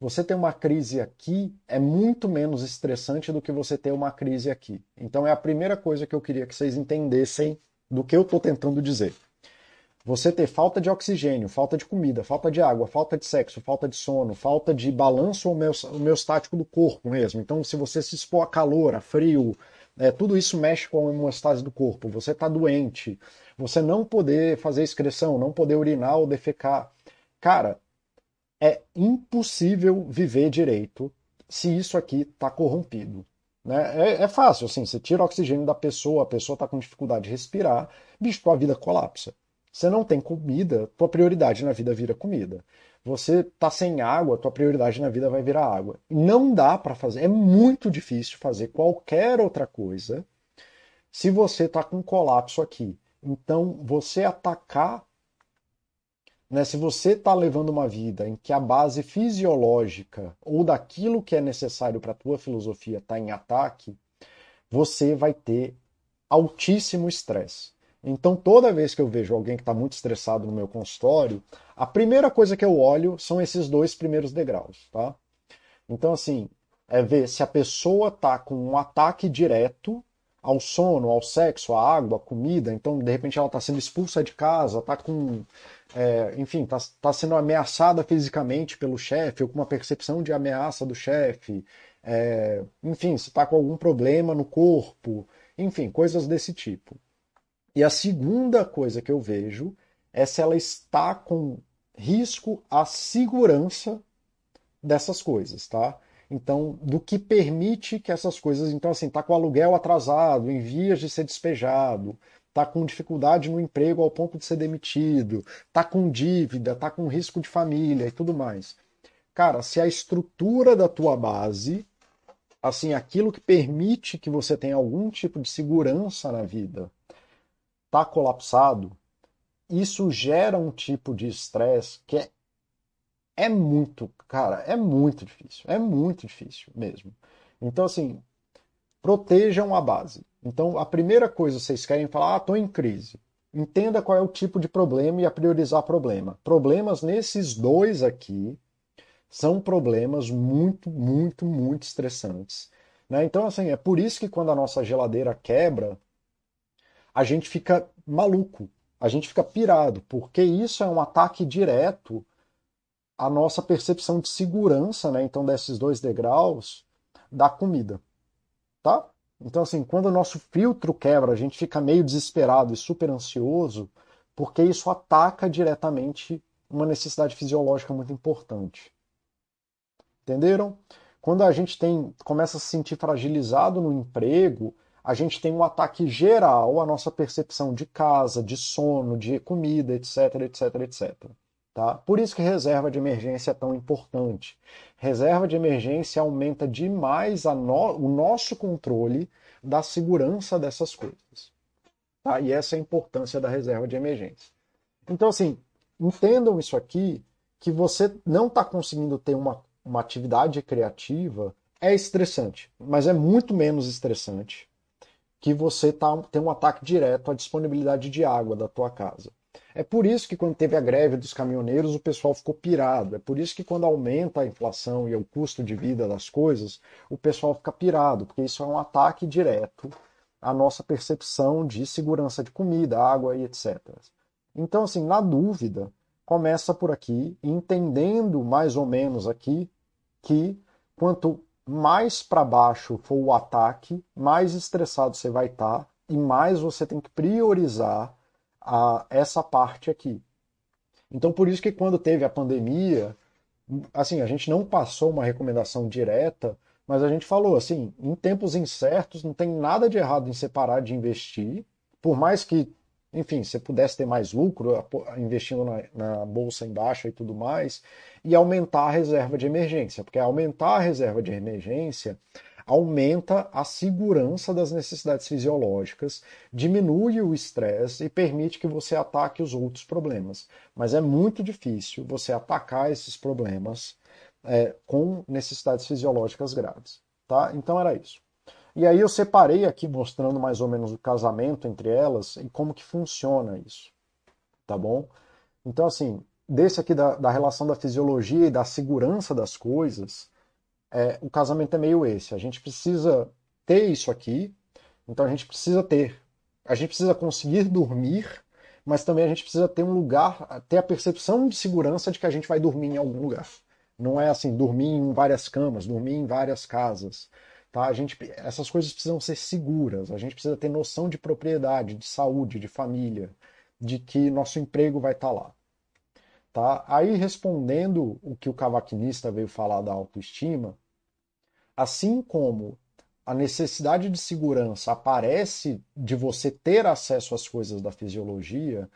Você ter uma crise aqui é muito menos estressante do que você ter uma crise aqui. Então é a primeira coisa que eu queria que vocês entendessem do que eu estou tentando dizer. Você ter falta de oxigênio, falta de comida, falta de água, falta de sexo, falta de sono, falta de balanço homeostático do corpo mesmo. Então, se você se expor a calor, a frio, é, tudo isso mexe com a homeostase do corpo. Você está doente, você não poder fazer excreção, não poder urinar ou defecar. Cara, é impossível viver direito se isso aqui está corrompido. Né? É, é, fácil, assim, você tira o oxigênio da pessoa, a pessoa está com dificuldade de respirar, bicho, tua vida colapsa. Você não tem comida, tua prioridade na vida vira comida. Você está sem água, tua prioridade na vida vai virar água. Não dá para fazer, é muito difícil fazer qualquer outra coisa se você está com colapso aqui. Então, você atacar né, se você está levando uma vida em que a base fisiológica ou daquilo que é necessário para a tua filosofia está em ataque, você vai ter altíssimo estresse. Então, toda vez que eu vejo alguém que está muito estressado no meu consultório, a primeira coisa que eu olho são esses dois primeiros degraus, tá? Então, assim, é ver se a pessoa está com um ataque direto ao sono, ao sexo, à água, à comida. Então, de repente, ela está sendo expulsa de casa, está com é, enfim, está tá sendo ameaçada fisicamente pelo chefe, ou com uma percepção de ameaça do chefe, é, enfim, se está com algum problema no corpo, enfim, coisas desse tipo. E a segunda coisa que eu vejo é se ela está com risco à segurança dessas coisas, tá? Então, do que permite que essas coisas, então assim, tá com o aluguel atrasado, em vias de ser despejado, tá com dificuldade no emprego ao ponto de ser demitido, tá com dívida, tá com risco de família e tudo mais. Cara, se a estrutura da tua base, assim, aquilo que permite que você tenha algum tipo de segurança na vida, tá colapsado, isso gera um tipo de estresse que é, é muito, cara, é muito difícil, é muito difícil mesmo. Então, assim, protejam a base. Então, a primeira coisa vocês querem falar, ah, estou em crise. Entenda qual é o tipo de problema e a priorizar problema. Problemas nesses dois aqui são problemas muito, muito, muito estressantes. Né? Então, assim, é por isso que quando a nossa geladeira quebra, a gente fica maluco, a gente fica pirado, porque isso é um ataque direto à nossa percepção de segurança, né? Então, desses dois degraus da comida, tá? Então, assim, quando o nosso filtro quebra, a gente fica meio desesperado e super ansioso, porque isso ataca diretamente uma necessidade fisiológica muito importante. Entenderam? Quando a gente tem, começa a se sentir fragilizado no emprego, a gente tem um ataque geral à nossa percepção de casa, de sono, de comida, etc, etc, etc. Tá? Por isso que reserva de emergência é tão importante. Reserva de emergência aumenta demais no... o nosso controle da segurança dessas coisas. Tá? E essa é a importância da reserva de emergência. Então, assim, entendam isso aqui, que você não está conseguindo ter uma, uma atividade criativa é estressante, mas é muito menos estressante que você tá, tem um ataque direto à disponibilidade de água da tua casa. É por isso que quando teve a greve dos caminhoneiros o pessoal ficou pirado. É por isso que quando aumenta a inflação e o custo de vida das coisas, o pessoal fica pirado, porque isso é um ataque direto à nossa percepção de segurança de comida, água e etc. Então, assim, na dúvida, começa por aqui, entendendo mais ou menos aqui que quanto mais para baixo for o ataque, mais estressado você vai estar tá, e mais você tem que priorizar a, essa parte aqui. Então, por isso que quando teve a pandemia, assim, a gente não passou uma recomendação direta, mas a gente falou assim, em tempos incertos não tem nada de errado em separar de investir, por mais que, enfim, você pudesse ter mais lucro investindo na, na bolsa em baixa e tudo mais, e aumentar a reserva de emergência, porque aumentar a reserva de emergência aumenta a segurança das necessidades fisiológicas, diminui o estresse e permite que você ataque os outros problemas. Mas é muito difícil você atacar esses problemas é, com necessidades fisiológicas graves. Tá? Então era isso. E aí eu separei aqui mostrando mais ou menos o casamento entre elas e como que funciona isso. Tá bom? Então, assim, desse aqui da, da relação da fisiologia e da segurança das coisas, é, o casamento é meio esse. A gente precisa ter isso aqui, então a gente precisa ter. A gente precisa conseguir dormir, mas também a gente precisa ter um lugar, ter a percepção de segurança de que a gente vai dormir em algum lugar. Não é assim, dormir em várias camas, dormir em várias casas. Tá? A gente, essas coisas precisam ser seguras. A gente precisa ter noção de propriedade, de saúde, de família, de que nosso emprego vai estar lá. Tá? Aí, respondendo o que o cavaquinista veio falar da autoestima, assim como a necessidade de segurança aparece de você ter acesso às coisas da fisiologia,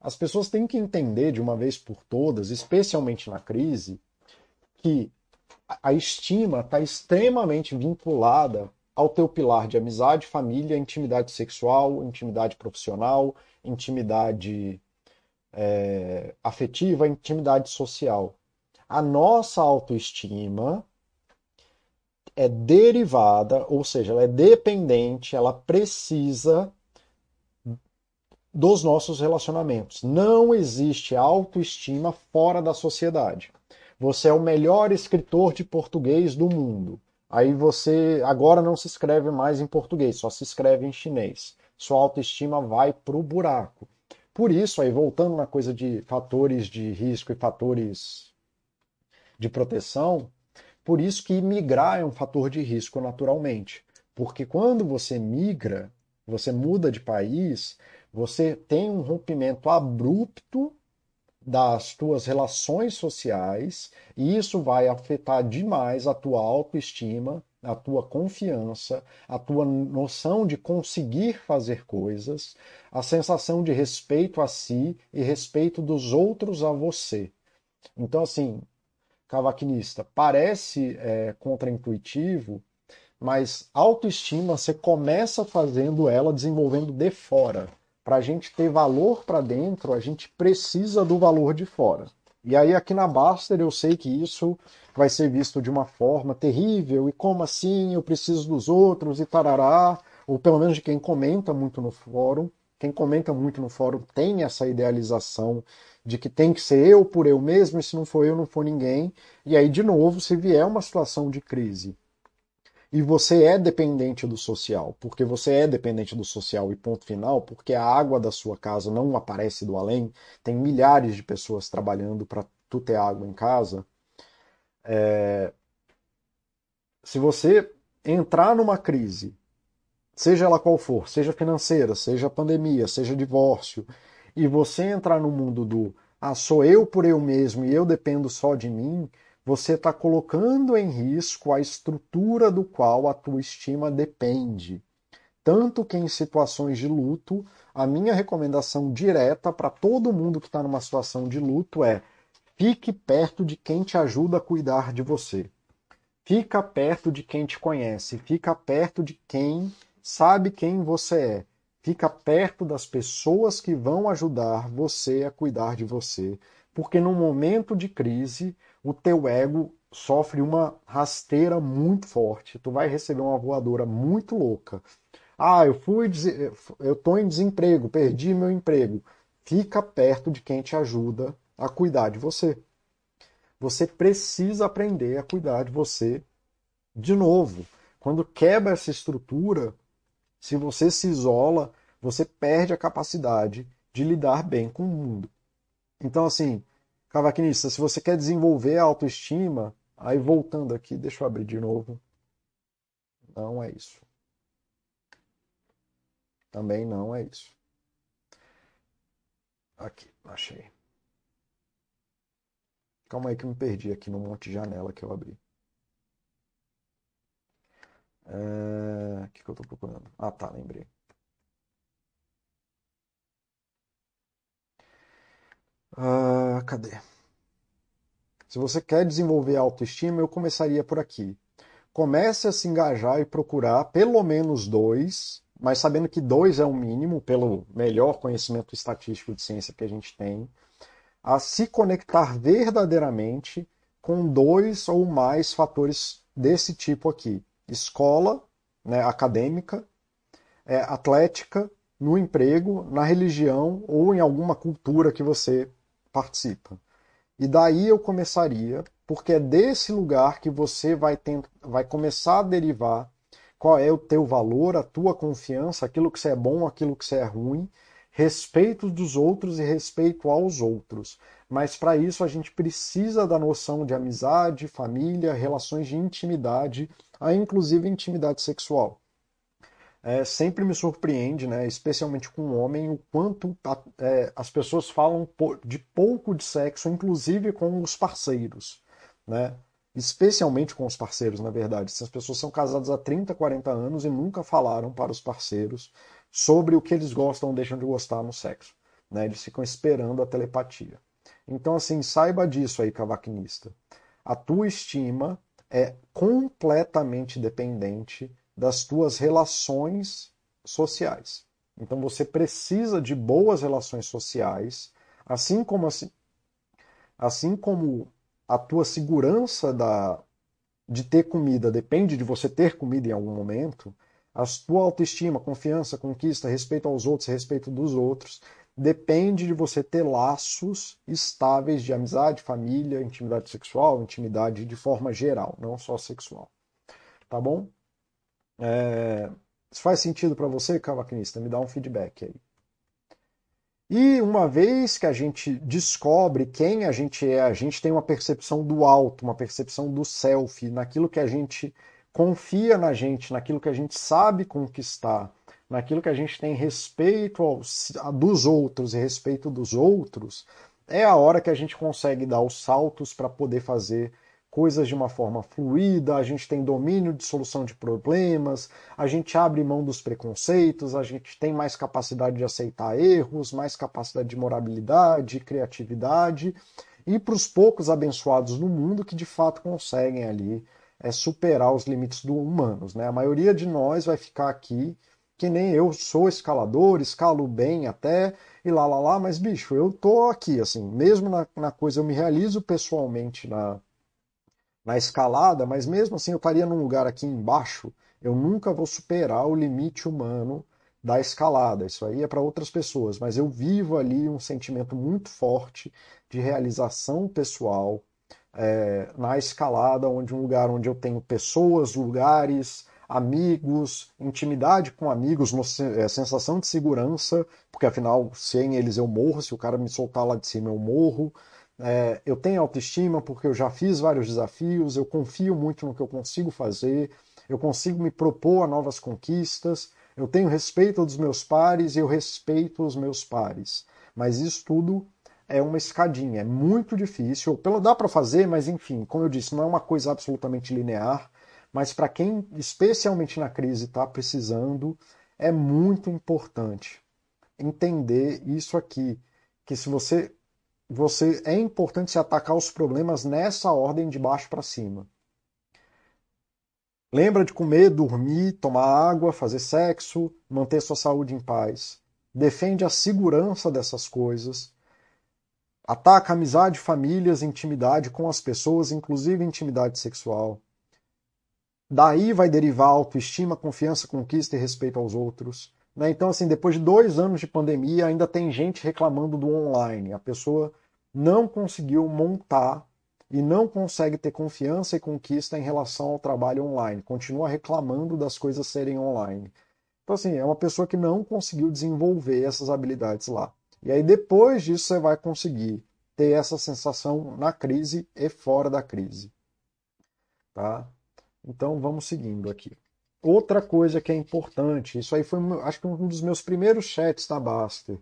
as pessoas têm que entender de uma vez por todas, especialmente na crise, que a estima está extremamente vinculada ao teu pilar de amizade, família, intimidade sexual, intimidade profissional, intimidade é, afetiva, intimidade social. A nossa autoestima é derivada, ou seja, ela é dependente, ela precisa dos nossos relacionamentos. Não existe autoestima fora da sociedade. Você é o melhor escritor de português do mundo. Aí você agora não se escreve mais em português, só se escreve em chinês. Sua autoestima vai pro buraco. Por isso, aí voltando na coisa de fatores de risco e fatores de proteção, por isso que migrar é um fator de risco naturalmente. Porque quando você migra, você muda de país, Você tem um rompimento abrupto das tuas relações sociais e isso vai afetar demais a tua autoestima, a tua confiança, a tua noção de conseguir fazer coisas, a sensação de respeito a si e respeito dos outros a você. Então, assim, cavaquinista, parece é, contraintuitivo, mas autoestima você começa fazendo ela desenvolvendo de fora. Para a gente ter valor para dentro, a gente precisa do valor de fora. E aí aqui na Baster eu sei que isso vai ser visto de uma forma terrível, e como assim eu preciso dos outros e tarará, ou pelo menos de quem comenta muito no fórum. Quem comenta muito no fórum tem essa idealização de que tem que ser eu por eu mesmo, e se não for eu, não for ninguém. E aí, de novo, se vier uma situação de crise e você é dependente do social, porque você é dependente do social e ponto final, porque a água da sua casa não aparece do além, tem milhares de pessoas trabalhando para tu ter água em casa. É... Se você entrar numa crise, seja ela qual for, seja financeira, seja pandemia, seja divórcio, e você entrar no mundo do ah, sou eu por eu mesmo e eu dependo só de mim, você está colocando em risco a estrutura do qual a tua estima depende. Tanto que em situações de luto, a minha recomendação direta para todo mundo que está numa situação de luto é fique perto de quem te ajuda a cuidar de você. Fica perto de quem te conhece, fica perto de quem sabe quem você é. Fica perto das pessoas que vão ajudar você a cuidar de você, porque no momento de crise o teu ego sofre uma rasteira muito forte. Tu vai receber uma voadora muito louca. Ah, eu fui, eu tô em desemprego, perdi meu emprego. Fica perto de quem te ajuda a cuidar de você. Você precisa aprender a cuidar de você de novo. Quando quebra essa estrutura, se você se isola, você perde a capacidade de lidar bem com o mundo. Então, assim, Cavaquinista, se você quer desenvolver a autoestima, aí voltando aqui, deixa eu abrir de novo. Não é isso. Também não é isso. Aqui, achei. Calma aí que eu me perdi aqui no monte de janela que eu abri. É... O que, que eu estou procurando? Ah, tá, lembrei. Ah, cadê? Se você quer desenvolver autoestima, eu começaria por aqui. Comece a se engajar e procurar pelo menos dois, mas sabendo que dois é o mínimo, pelo melhor conhecimento estatístico de ciência que a gente tem, a se conectar verdadeiramente com dois ou mais fatores desse tipo aqui: escola, né, acadêmica, é, atlética, no emprego, na religião ou em alguma cultura que você participa. E daí eu começaria, porque é desse lugar que você vai, tentar, vai começar a derivar qual é o teu valor, a tua confiança, aquilo que você é bom, aquilo que você é ruim, respeito dos outros e respeito aos outros. Mas para isso a gente precisa da noção de amizade, família, relações de intimidade, a inclusive intimidade sexual é, sempre me surpreende, né, especialmente com o homem, o quanto é, as pessoas falam de pouco de sexo, inclusive com os parceiros, né? Especialmente com os parceiros, na verdade. Essas pessoas são casadas há 30, 40 anos e nunca falaram para os parceiros sobre o que eles gostam ou deixam de gostar no sexo. Né? Eles ficam esperando a telepatia. Então, assim, saiba disso aí, cavaquinista. A tua estima é completamente dependente das tuas relações sociais. Então você precisa de boas relações sociais, assim como assim, assim como a tua segurança da, de ter comida depende de você ter comida em algum momento, a tua autoestima, confiança, conquista, respeito aos outros, respeito dos outros, depende de você ter laços estáveis de amizade, família, intimidade sexual, intimidade de forma geral, não só sexual. Tá bom? É, isso faz sentido para você, cavaquinista? Me dá um feedback aí. E uma vez que a gente descobre quem a gente é, a gente tem uma percepção do alto, uma percepção do self, naquilo que a gente confia na gente, naquilo que a gente sabe conquistar, naquilo que a gente tem respeito aos, dos outros e respeito dos outros, é a hora que a gente consegue dar os saltos para poder fazer coisas de uma forma fluida, a gente tem domínio de solução de problemas, a gente abre mão dos preconceitos, a gente tem mais capacidade de aceitar erros, mais capacidade de morabilidade, criatividade, e para os poucos abençoados no mundo que de fato conseguem ali é, superar os limites do humanos. Né? A maioria de nós vai ficar aqui, que nem eu sou escalador, escalo bem até, e lá, lá, lá, mas bicho, eu tô aqui, assim, mesmo na, na coisa, eu me realizo pessoalmente na, na escalada, mas mesmo assim eu estaria num lugar aqui embaixo, eu nunca vou superar o limite humano da escalada. Isso aí é para outras pessoas, mas eu vivo ali um sentimento muito forte de realização pessoal é, na escalada, onde um lugar onde eu tenho pessoas, lugares, amigos, intimidade com amigos, é, sensação de segurança, porque afinal, sem eles eu morro, se o cara me soltar lá de cima eu morro. É, eu tenho autoestima porque eu já fiz vários desafios, eu confio muito no que eu consigo fazer, eu consigo me propor a novas conquistas, eu tenho respeito dos meus pares e eu respeito os meus pares. Mas isso tudo é uma escadinha, é muito difícil. Pelo dá para fazer, mas enfim, como eu disse, não é uma coisa absolutamente linear. Mas para quem, especialmente na crise, está precisando, é muito importante entender isso aqui, que se você você é importante se atacar os problemas nessa ordem de baixo para cima. Lembra de comer, dormir, tomar água, fazer sexo, manter sua saúde em paz. Defende a segurança dessas coisas. Ataca amizade, famílias, intimidade com as pessoas, inclusive intimidade sexual. Daí vai derivar autoestima, confiança, conquista e respeito aos outros. Né? Então, assim, depois de dois anos de pandemia, ainda tem gente reclamando do online. A pessoa não conseguiu montar e não consegue ter confiança e conquista em relação ao trabalho online. Continua reclamando das coisas serem online. Então, assim, é uma pessoa que não conseguiu desenvolver essas habilidades lá. E aí, depois disso, você vai conseguir ter essa sensação na crise e fora da crise. Tá? Então, vamos seguindo aqui. Outra coisa que é importante, isso aí foi, acho que um dos meus primeiros chats da Baster.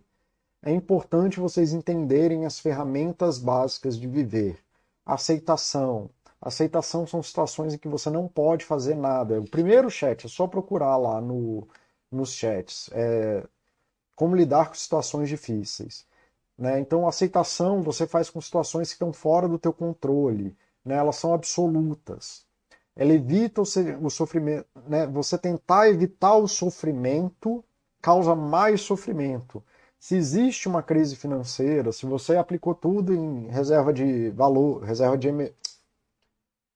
É importante vocês entenderem as ferramentas básicas de viver. Aceitação. Aceitação são situações em que você não pode fazer nada. O primeiro chat é só procurar lá no, nos chats. É, como lidar com situações difíceis. Né? Então, aceitação você faz com situações que estão fora do teu controle. Né? Elas são absolutas ela evita o sofrimento, né? Você tentar evitar o sofrimento causa mais sofrimento. Se existe uma crise financeira, se você aplicou tudo em reserva de valor, reserva de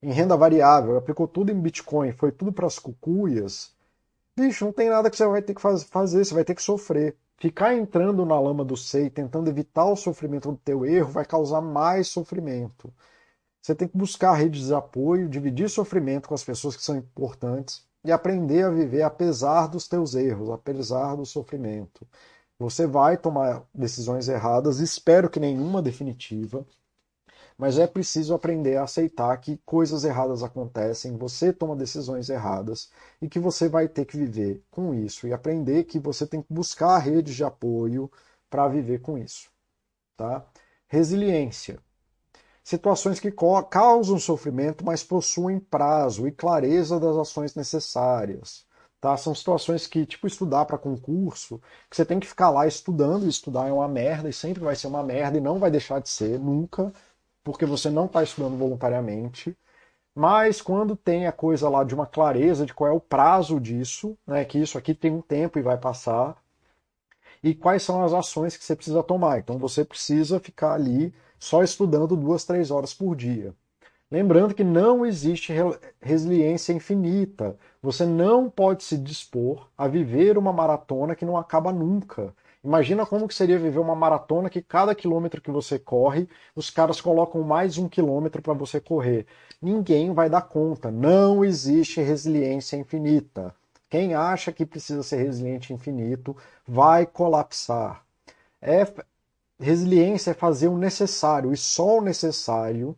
em renda variável, aplicou tudo em Bitcoin, foi tudo para as cucuias, bicho, não tem nada que você vai ter que fazer, você vai ter que sofrer. Ficar entrando na lama do sei, tentando evitar o sofrimento do teu erro, vai causar mais sofrimento. Você tem que buscar redes de apoio, dividir sofrimento com as pessoas que são importantes e aprender a viver apesar dos teus erros, apesar do sofrimento. Você vai tomar decisões erradas, espero que nenhuma definitiva, mas é preciso aprender a aceitar que coisas erradas acontecem, você toma decisões erradas e que você vai ter que viver com isso e aprender que você tem que buscar redes de apoio para viver com isso, tá? Resiliência situações que causam sofrimento, mas possuem prazo e clareza das ações necessárias. Tá? São situações que, tipo, estudar para concurso, que você tem que ficar lá estudando, e estudar é uma merda, e sempre vai ser uma merda, e não vai deixar de ser, nunca, porque você não está estudando voluntariamente. Mas quando tem a coisa lá de uma clareza de qual é o prazo disso, né, que isso aqui tem um tempo e vai passar, e quais são as ações que você precisa tomar. Então você precisa ficar ali só estudando duas, três horas por dia. Lembrando que não existe resiliência infinita. Você não pode se dispor a viver uma maratona que não acaba nunca. Imagina como que seria viver uma maratona que cada quilômetro que você corre, os caras colocam mais um quilômetro para você correr. Ninguém vai dar conta. Não existe resiliência infinita. Quem acha que precisa ser resiliente infinito vai colapsar. É, resiliência é fazer o necessário e só o necessário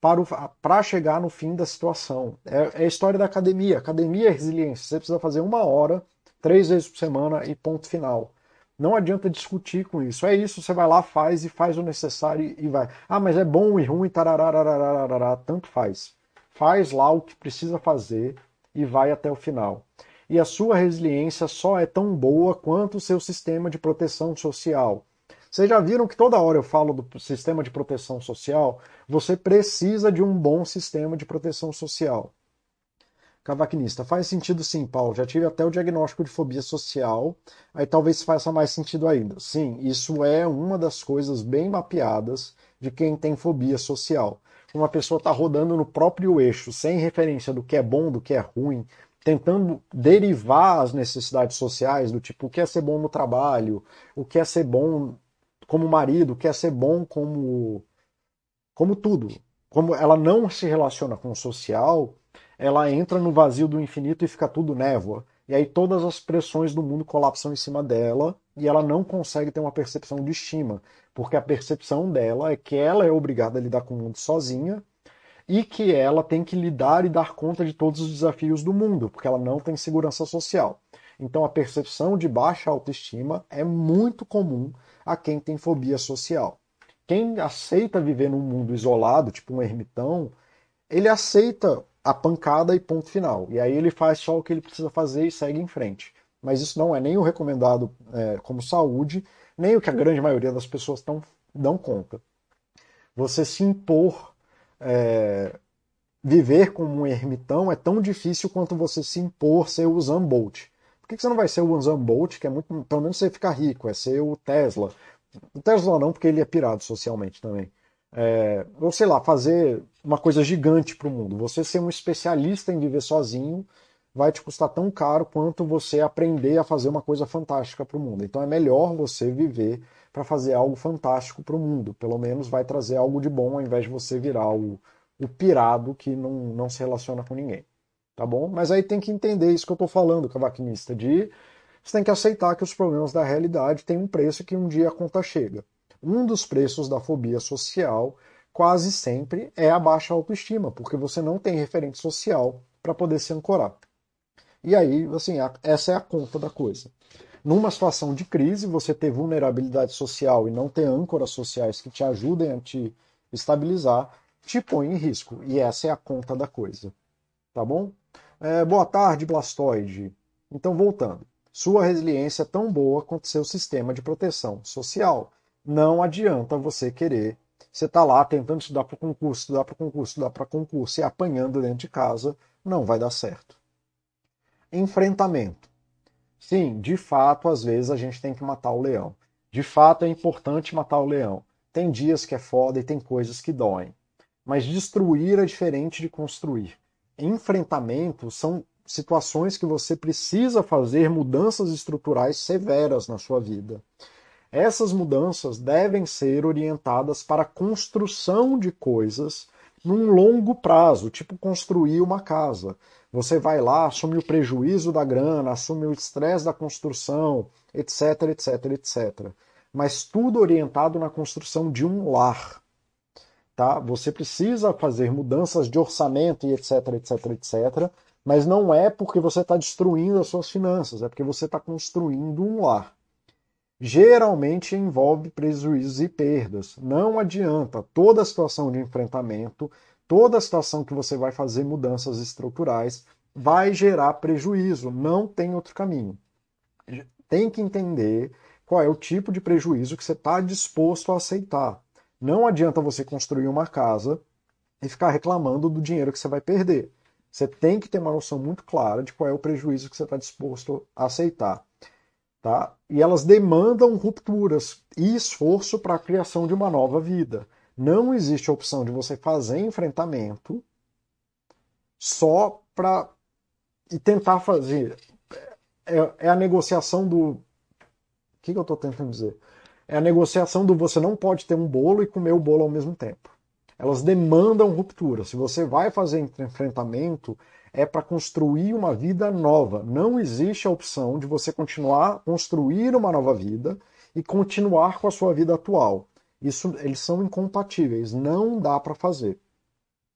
para, chegar no fim da situação. É, é a história da academia. Academia é resiliência. Você precisa fazer uma hora três vezes por semana e ponto final. Não adianta discutir com isso. É isso, você vai lá, faz e faz o necessário e vai. Ah, mas é bom e ruim, tararararararará, tanto faz. Faz lá o que precisa fazer e vai até o final. E a sua resiliência só é tão boa quanto o seu sistema de proteção social. Vocês já viram que toda hora eu falo do sistema de proteção social? Você precisa de um bom sistema de proteção social. Cavaquinista, faz sentido sim, Paulo. Já tive até o diagnóstico de fobia social, aí talvez faça mais sentido ainda. Sim, isso é uma das coisas bem mapeadas de quem tem fobia social. Uma pessoa está rodando no próprio eixo, sem referência do que é bom, do que é ruim, tentando derivar as necessidades sociais, do tipo o que é ser bom no trabalho, o que é ser bom como marido, o que é ser bom como, como tudo. Como ela não se relaciona com o social, ela entra no vazio do infinito e fica tudo névoa. E aí todas as pressões do mundo colapsam em cima dela e ela não consegue ter uma percepção de estima, porque a percepção dela é que ela é obrigada a lidar com o mundo sozinha e que ela tem que lidar e dar conta de todos os desafios do mundo, porque ela não tem segurança social. Então a percepção de baixa autoestima é muito comum a quem tem fobia social. Quem aceita viver num mundo isolado, tipo um ermitão, ele aceita a pancada e ponto final. E aí ele faz só o que ele precisa fazer e segue em frente. Mas isso não é nem o recomendado é, como saúde, nem o que a grande maioria das pessoas tão, dão conta. Você se impor, é, viver como um ermitão é tão difícil quanto você se impor ser o Usain Bolt. Por que você não vai ser o Usain Bolt, que é muito, pelo menos você ficar rico, é ser o Tesla. O Tesla não, porque ele é pirado socialmente também é, ou sei lá, fazer uma coisa gigante para o mundo. Você ser um especialista em viver sozinho vai te custar tão caro quanto você aprender a fazer uma coisa fantástica para o mundo. Então é melhor você viver para fazer algo fantástico para o mundo. Pelo menos vai trazer algo de bom ao invés de você virar o, o pirado que não, não se relaciona com ninguém. Tá bom? Mas aí tem que entender isso que eu estou falando, cavaquinista, de você tem que aceitar que os problemas da realidade têm um preço que um dia a conta chega um dos preços da fobia social quase sempre é a baixa autoestima, porque você não tem referente social para poder se ancorar. E aí, assim, essa é a conta da coisa. Numa situação de crise, você ter vulnerabilidade social e não ter âncoras sociais que te ajudem a te estabilizar, te põe em risco. E essa é a conta da coisa. Tá bom? É, boa tarde, Blastoide. Então, voltando. Sua resiliência é tão boa quanto seu sistema de proteção social não adianta você querer. Você está lá tentando estudar para concurso, estudar para concurso, estudar para concurso e apanhando dentro de casa, não vai dar certo. Enfrentamento. Sim, de fato, às vezes a gente tem que matar o leão. De fato, é importante matar o leão. Tem dias que é foda e tem coisas que doem. Mas destruir é diferente de construir. Enfrentamento são situações que você precisa fazer mudanças estruturais severas na sua vida. Essas mudanças devem ser orientadas para a construção de coisas num longo prazo, tipo construir uma casa. Você vai lá, assume o prejuízo da grana, assume o estresse da construção, etc, etc, etc. Mas tudo orientado na construção de um lar. Tá? Você precisa fazer mudanças de orçamento e etc, etc, etc. Mas não é porque você está destruindo as suas finanças, é porque você está construindo um lar geralmente envolve prejuízos e perdas. Não adianta. Toda situação de enfrentamento, toda situação que você vai fazer mudanças estruturais, vai gerar prejuízo. Não tem outro caminho. Tem que entender qual é o tipo de prejuízo que você está disposto a aceitar. Não adianta você construir uma casa e ficar reclamando do dinheiro que você vai perder. Você tem que ter uma noção muito clara de qual é o prejuízo que você está disposto a aceitar. Tá? E elas demandam rupturas e esforço para a criação de uma nova vida. Não existe a opção de você fazer enfrentamento só para e tentar fazer. É, é, a negociação do. O que, que eu estou tentando dizer? É a negociação do você não pode ter um bolo e comer o bolo ao mesmo tempo. Elas demandam ruptura. Se você vai fazer enfrentamento, é para construir uma vida nova. Não existe a opção de você continuar construir uma nova vida e continuar com a sua vida atual. Isso eles são incompatíveis, não dá para fazer,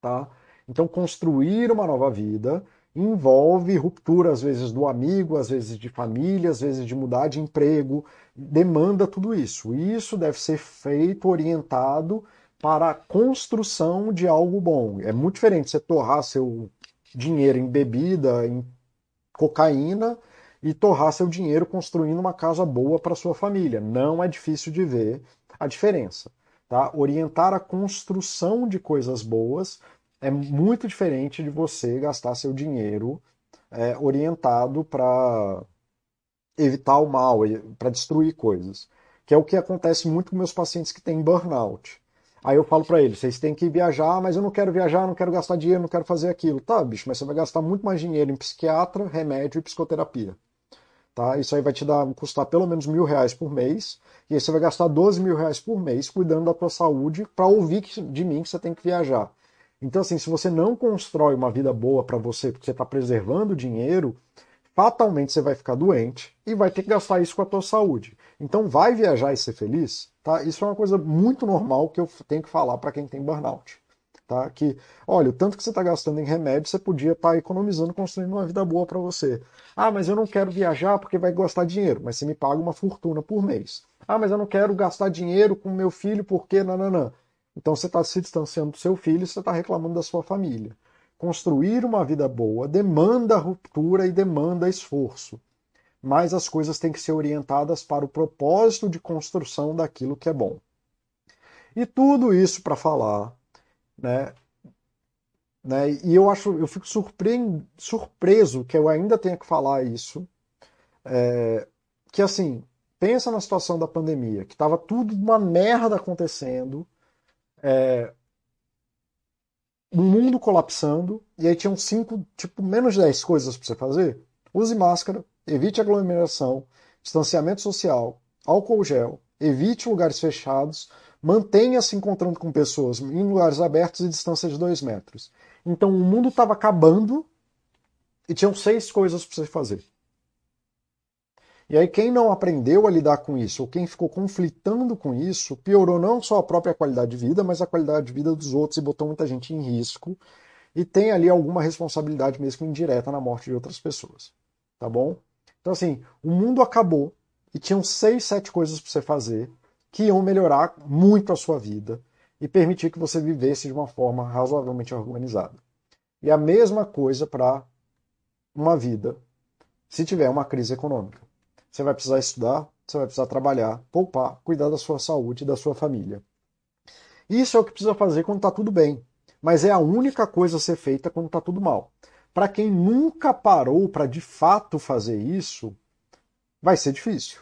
tá? Então construir uma nova vida envolve ruptura, às vezes, do amigo, às vezes de família, às vezes de mudar de emprego, demanda tudo isso. E isso deve ser feito orientado para a construção de algo bom. É muito diferente você torrar seu dinheiro em bebida, em cocaína, e torrar seu dinheiro construindo uma casa boa para sua família. Não é difícil de ver a diferença. Tá? Orientar a construção de coisas boas é muito diferente de você gastar seu dinheiro é, orientado para evitar o mal, para destruir coisas. Que é o que acontece muito com meus pacientes que têm burnout. Aí eu falo para eles, vocês têm que viajar, mas eu não quero viajar, não quero gastar dinheiro, não quero fazer aquilo. Tá, bicho, mas você vai gastar muito mais dinheiro em psiquiatra, remédio e psicoterapia. Tá? Isso aí vai te dar, custar pelo menos mil reais por mês, e aí você vai gastar 12 mil reais por mês cuidando da tua saúde para ouvir de mim que você tem que viajar. Então, assim, se você não constrói uma vida boa para você, porque você está preservando dinheiro, fatalmente você vai ficar doente e vai ter que gastar isso com a tua saúde. Então, vai viajar e ser feliz, tá? Isso é uma coisa muito normal que eu tenho que falar para quem tem burnout. Tá? Que, olha, o tanto que você está gastando em remédio, você podia estar tá economizando, construindo uma vida boa para você. Ah, mas eu não quero viajar porque vai gastar dinheiro, mas você me paga uma fortuna por mês. Ah, mas eu não quero gastar dinheiro com meu filho porque nananã. Então você está se distanciando do seu filho você está reclamando da sua família. Construir uma vida boa demanda ruptura e demanda esforço. Mas as coisas têm que ser orientadas para o propósito de construção daquilo que é bom. E tudo isso para falar, né? né? E eu acho, eu fico surpre... surpreso que eu ainda tenha que falar isso, é... que assim, pensa na situação da pandemia, que estava tudo uma merda acontecendo, é, um mundo colapsando, e aí tinham cinco, tipo, menos de 10 coisas para você fazer. Use máscara, evite aglomeração, distanciamento social, álcool gel, evite lugares fechados, mantenha se encontrando com pessoas em lugares abertos e distância de 2 metros. Então o mundo estava acabando e tinham seis coisas para você fazer. E aí, quem não aprendeu a lidar com isso, ou quem ficou conflitando com isso, piorou não só a própria qualidade de vida, mas a qualidade de vida dos outros e botou muita gente em risco. E tem ali alguma responsabilidade mesmo indireta na morte de outras pessoas. Tá bom? Então, assim, o mundo acabou e tinham seis, sete coisas para você fazer que iam melhorar muito a sua vida e permitir que você vivesse de uma forma razoavelmente organizada. E a mesma coisa para uma vida se tiver uma crise econômica. Você vai precisar estudar, você vai precisar trabalhar, poupar, cuidar da sua saúde e da sua família. Isso é o que precisa fazer quando está tudo bem, mas é a única coisa a ser feita quando está tudo mal. Para quem nunca parou para de fato fazer isso, vai ser difícil.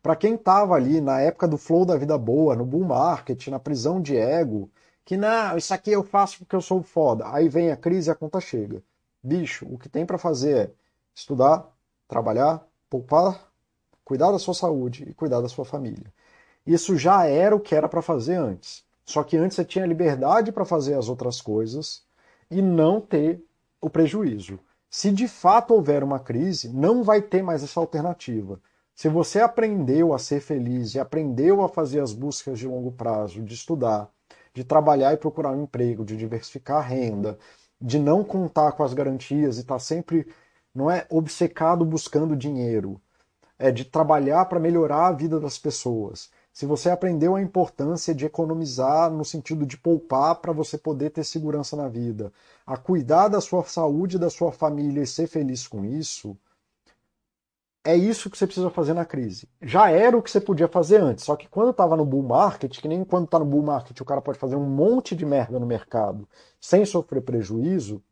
Para quem estava ali na época do flow da vida boa, no bull market, na prisão de ego, que não, isso aqui eu faço porque eu sou foda. Aí vem a crise e a conta chega. Bicho, o que tem para fazer é estudar, trabalhar, poupar, cuidar da sua saúde e cuidar da sua família. Isso já era o que era para fazer antes. Só que antes você tinha liberdade para fazer as outras coisas e não ter o prejuízo. Se de fato houver uma crise, não vai ter mais essa alternativa. Se você aprendeu a ser feliz e aprendeu a fazer as buscas de longo prazo, de estudar, de trabalhar e procurar um emprego, de diversificar a renda, de não contar com as garantias e estar tá sempre não é obcecado buscando dinheiro, é de trabalhar para melhorar a vida das pessoas. Se você aprendeu a importância de economizar no sentido de poupar para você poder ter segurança na vida, a cuidar da sua saúde da sua família e ser feliz com isso, é isso que você precisa fazer na crise. Já era o que você podia fazer antes, só que quando estava no bull market, que nem quando está no bull market o cara pode fazer um monte de merda no mercado sem sofrer prejuízo,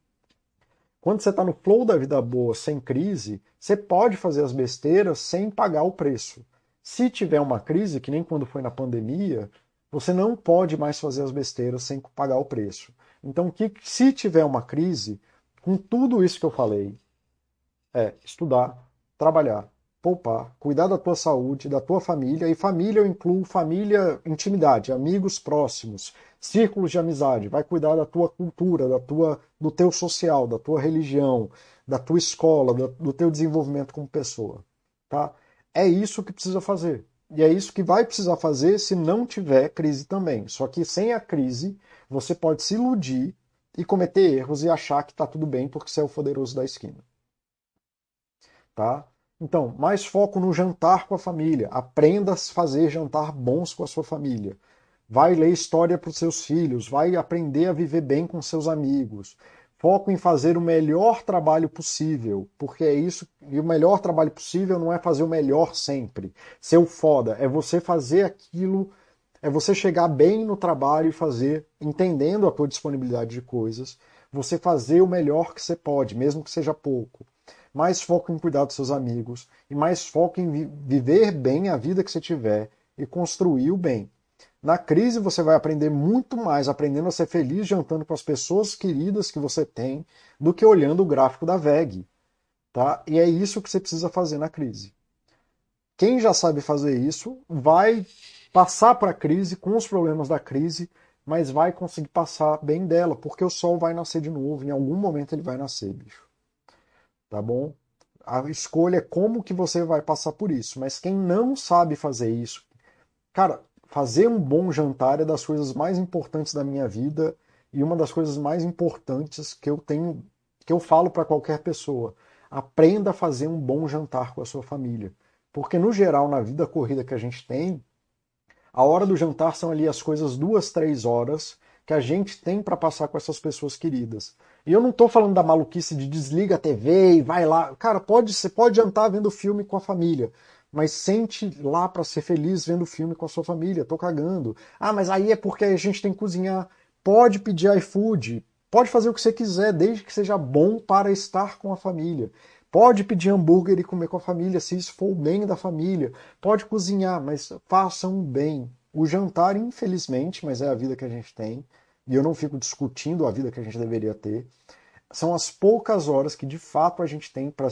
quando você está no flow da vida boa, sem crise, você pode fazer as besteiras sem pagar o preço. Se tiver uma crise, que nem quando foi na pandemia, você não pode mais fazer as besteiras sem pagar o preço. Então, que, se tiver uma crise, com tudo isso que eu falei, é estudar, trabalhar, poupar, cuidar da tua saúde, da tua família, e família eu incluo família, intimidade, amigos próximos, círculos de amizade, vai cuidar da tua cultura, da tua, do teu social, da tua religião, da tua escola, do, do teu desenvolvimento como pessoa, tá? É isso que precisa fazer. E é isso que vai precisar fazer se não tiver crise também. Só que sem a crise, você pode se iludir e cometer erros e achar que está tudo bem porque você é o poderoso da esquina. Tá? Então, mais foco no jantar com a família. Aprenda a fazer jantar bons com a sua família. Vai ler história para os seus filhos, vai aprender a viver bem com seus amigos. Foco em fazer o melhor trabalho possível, porque é isso, e o melhor trabalho possível não é fazer o melhor sempre. Ser o foda, é você fazer aquilo, é você chegar bem no trabalho e fazer, entendendo a tua disponibilidade de coisas, você fazer o melhor que você pode, mesmo que seja pouco mais foco em cuidar dos seus amigos e mais foco em vi viver bem a vida que você tiver e construir o bem. Na crise você vai aprender muito mais aprendendo a ser feliz jantando com as pessoas queridas que você tem do que olhando o gráfico da VEG. Tá? E é isso que você precisa fazer na crise. Quem já sabe fazer isso vai passar para a crise com os problemas da crise, mas vai conseguir passar bem dela, porque o sol vai nascer de novo, em algum momento ele vai nascer, bicho tá bom? A escolha é como que você vai passar por isso. Mas quem não sabe fazer isso, cara, fazer um bom jantar é das coisas mais importantes da minha vida e uma das coisas mais importantes que eu tenho, que eu falo para qualquer pessoa. Aprenda a fazer um bom jantar com a sua família. Porque, no geral, na vida corrida que a gente tem, a hora do jantar são ali as coisas duas, três horas que a gente tem para passar com essas pessoas queridas. E eu não estou falando da maluquice de desliga a TV e vai lá. Cara, pode, você pode jantar vendo filme com a família, mas sente lá para ser feliz vendo filme com a sua família. Tô cagando. Ah, mas aí é porque a gente tem que cozinhar. Pode pedir iFood, pode fazer o que você quiser, desde que seja bom para estar com a família. Pode pedir hambúrguer e comer com a família, se isso for o bem da família. Pode cozinhar, mas façam bem. O jantar, infelizmente, mas é a vida que a gente tem, e eu não fico discutindo a vida que a gente deveria ter, são as poucas horas que de fato a gente tem para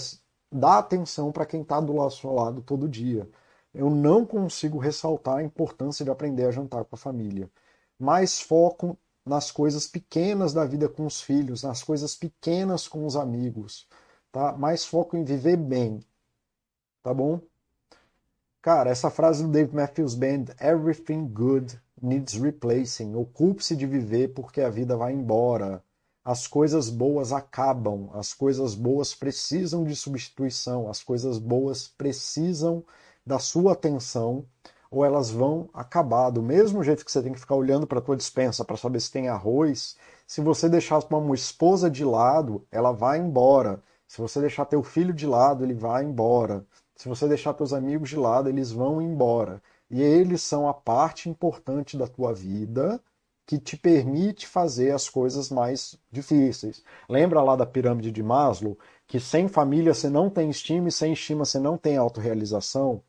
dar atenção para quem está do nosso lado todo dia. Eu não consigo ressaltar a importância de aprender a jantar com a família. Mais foco nas coisas pequenas da vida com os filhos, nas coisas pequenas com os amigos, tá? Mais foco em viver bem, tá bom? Cara, essa frase do Dave Matthews Band, Everything Good needs replacing. Ocupe-se de viver porque a vida vai embora. As coisas boas acabam, as coisas boas precisam de substituição, as coisas boas precisam da sua atenção ou elas vão acabar. Do mesmo jeito que você tem que ficar olhando para a tua dispensa para saber se tem arroz, se você deixar uma esposa de lado, ela vai embora. Se você deixar teu filho de lado, ele vai embora. Se você deixar teus amigos de lado, eles vão embora. E eles são a parte importante da tua vida que te permite fazer as coisas mais difíceis. Lembra lá da pirâmide de Maslow, que sem família você não tem estima e sem estima você não tem autorrealização?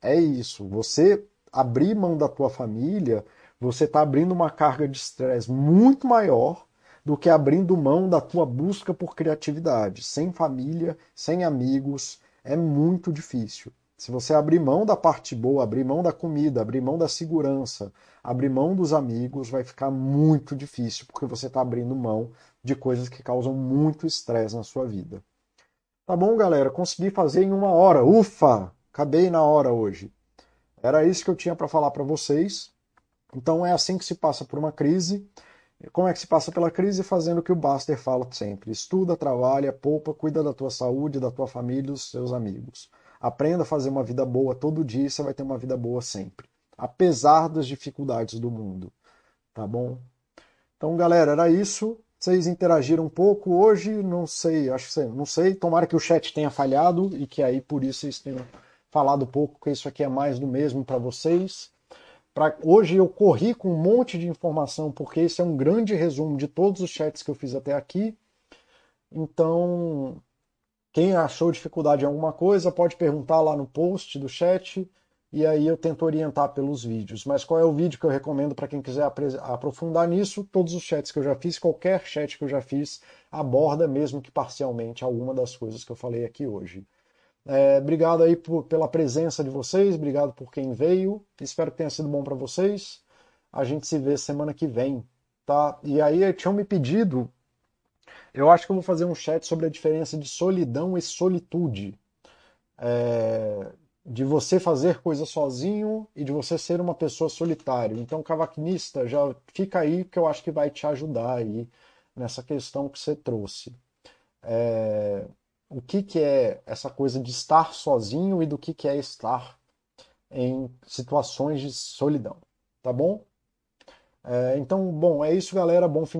É isso. Você abrir mão da tua família, você está abrindo uma carga de estresse muito maior do que abrindo mão da tua busca por criatividade. Sem família, sem amigos, é muito difícil. Se você abrir mão da parte boa, abrir mão da comida, abrir mão da segurança, abrir mão dos amigos, vai ficar muito difícil, porque você está abrindo mão de coisas que causam muito estresse na sua vida. Tá bom, galera? Consegui fazer em uma hora. Ufa! Acabei na hora hoje. Era isso que eu tinha para falar para vocês. Então é assim que se passa por uma crise. Como é que se passa pela crise? Fazendo o que o Buster fala sempre: estuda, trabalha, poupa, cuida da tua saúde, da tua família e dos seus amigos. Aprenda a fazer uma vida boa todo dia e você vai ter uma vida boa sempre, apesar das dificuldades do mundo. Tá bom? Então, galera, era isso. Vocês interagiram um pouco hoje, não sei, acho que não sei. Tomara que o chat tenha falhado e que aí por isso vocês tenham falado pouco, porque isso aqui é mais do mesmo para vocês. Pra... Hoje eu corri com um monte de informação, porque esse é um grande resumo de todos os chats que eu fiz até aqui. Então, quem achou dificuldade em alguma coisa pode perguntar lá no post do chat e aí eu tento orientar pelos vídeos. Mas qual é o vídeo que eu recomendo para quem quiser aprofundar nisso? Todos os chats que eu já fiz, qualquer chat que eu já fiz, aborda mesmo que parcialmente alguma das coisas que eu falei aqui hoje. É, obrigado aí por, pela presença de vocês, obrigado por quem veio. Espero que tenha sido bom para vocês. A gente se vê semana que vem, tá? E aí tinham me pedido eu acho que eu vou fazer um chat sobre a diferença de solidão e solitude. É, de você fazer coisa sozinho e de você ser uma pessoa solitária. Então, cavaquinista, já fica aí que eu acho que vai te ajudar aí nessa questão que você trouxe. É, o que, que é essa coisa de estar sozinho e do que, que é estar em situações de solidão, tá bom? É, então, bom, é isso, galera. Bom fim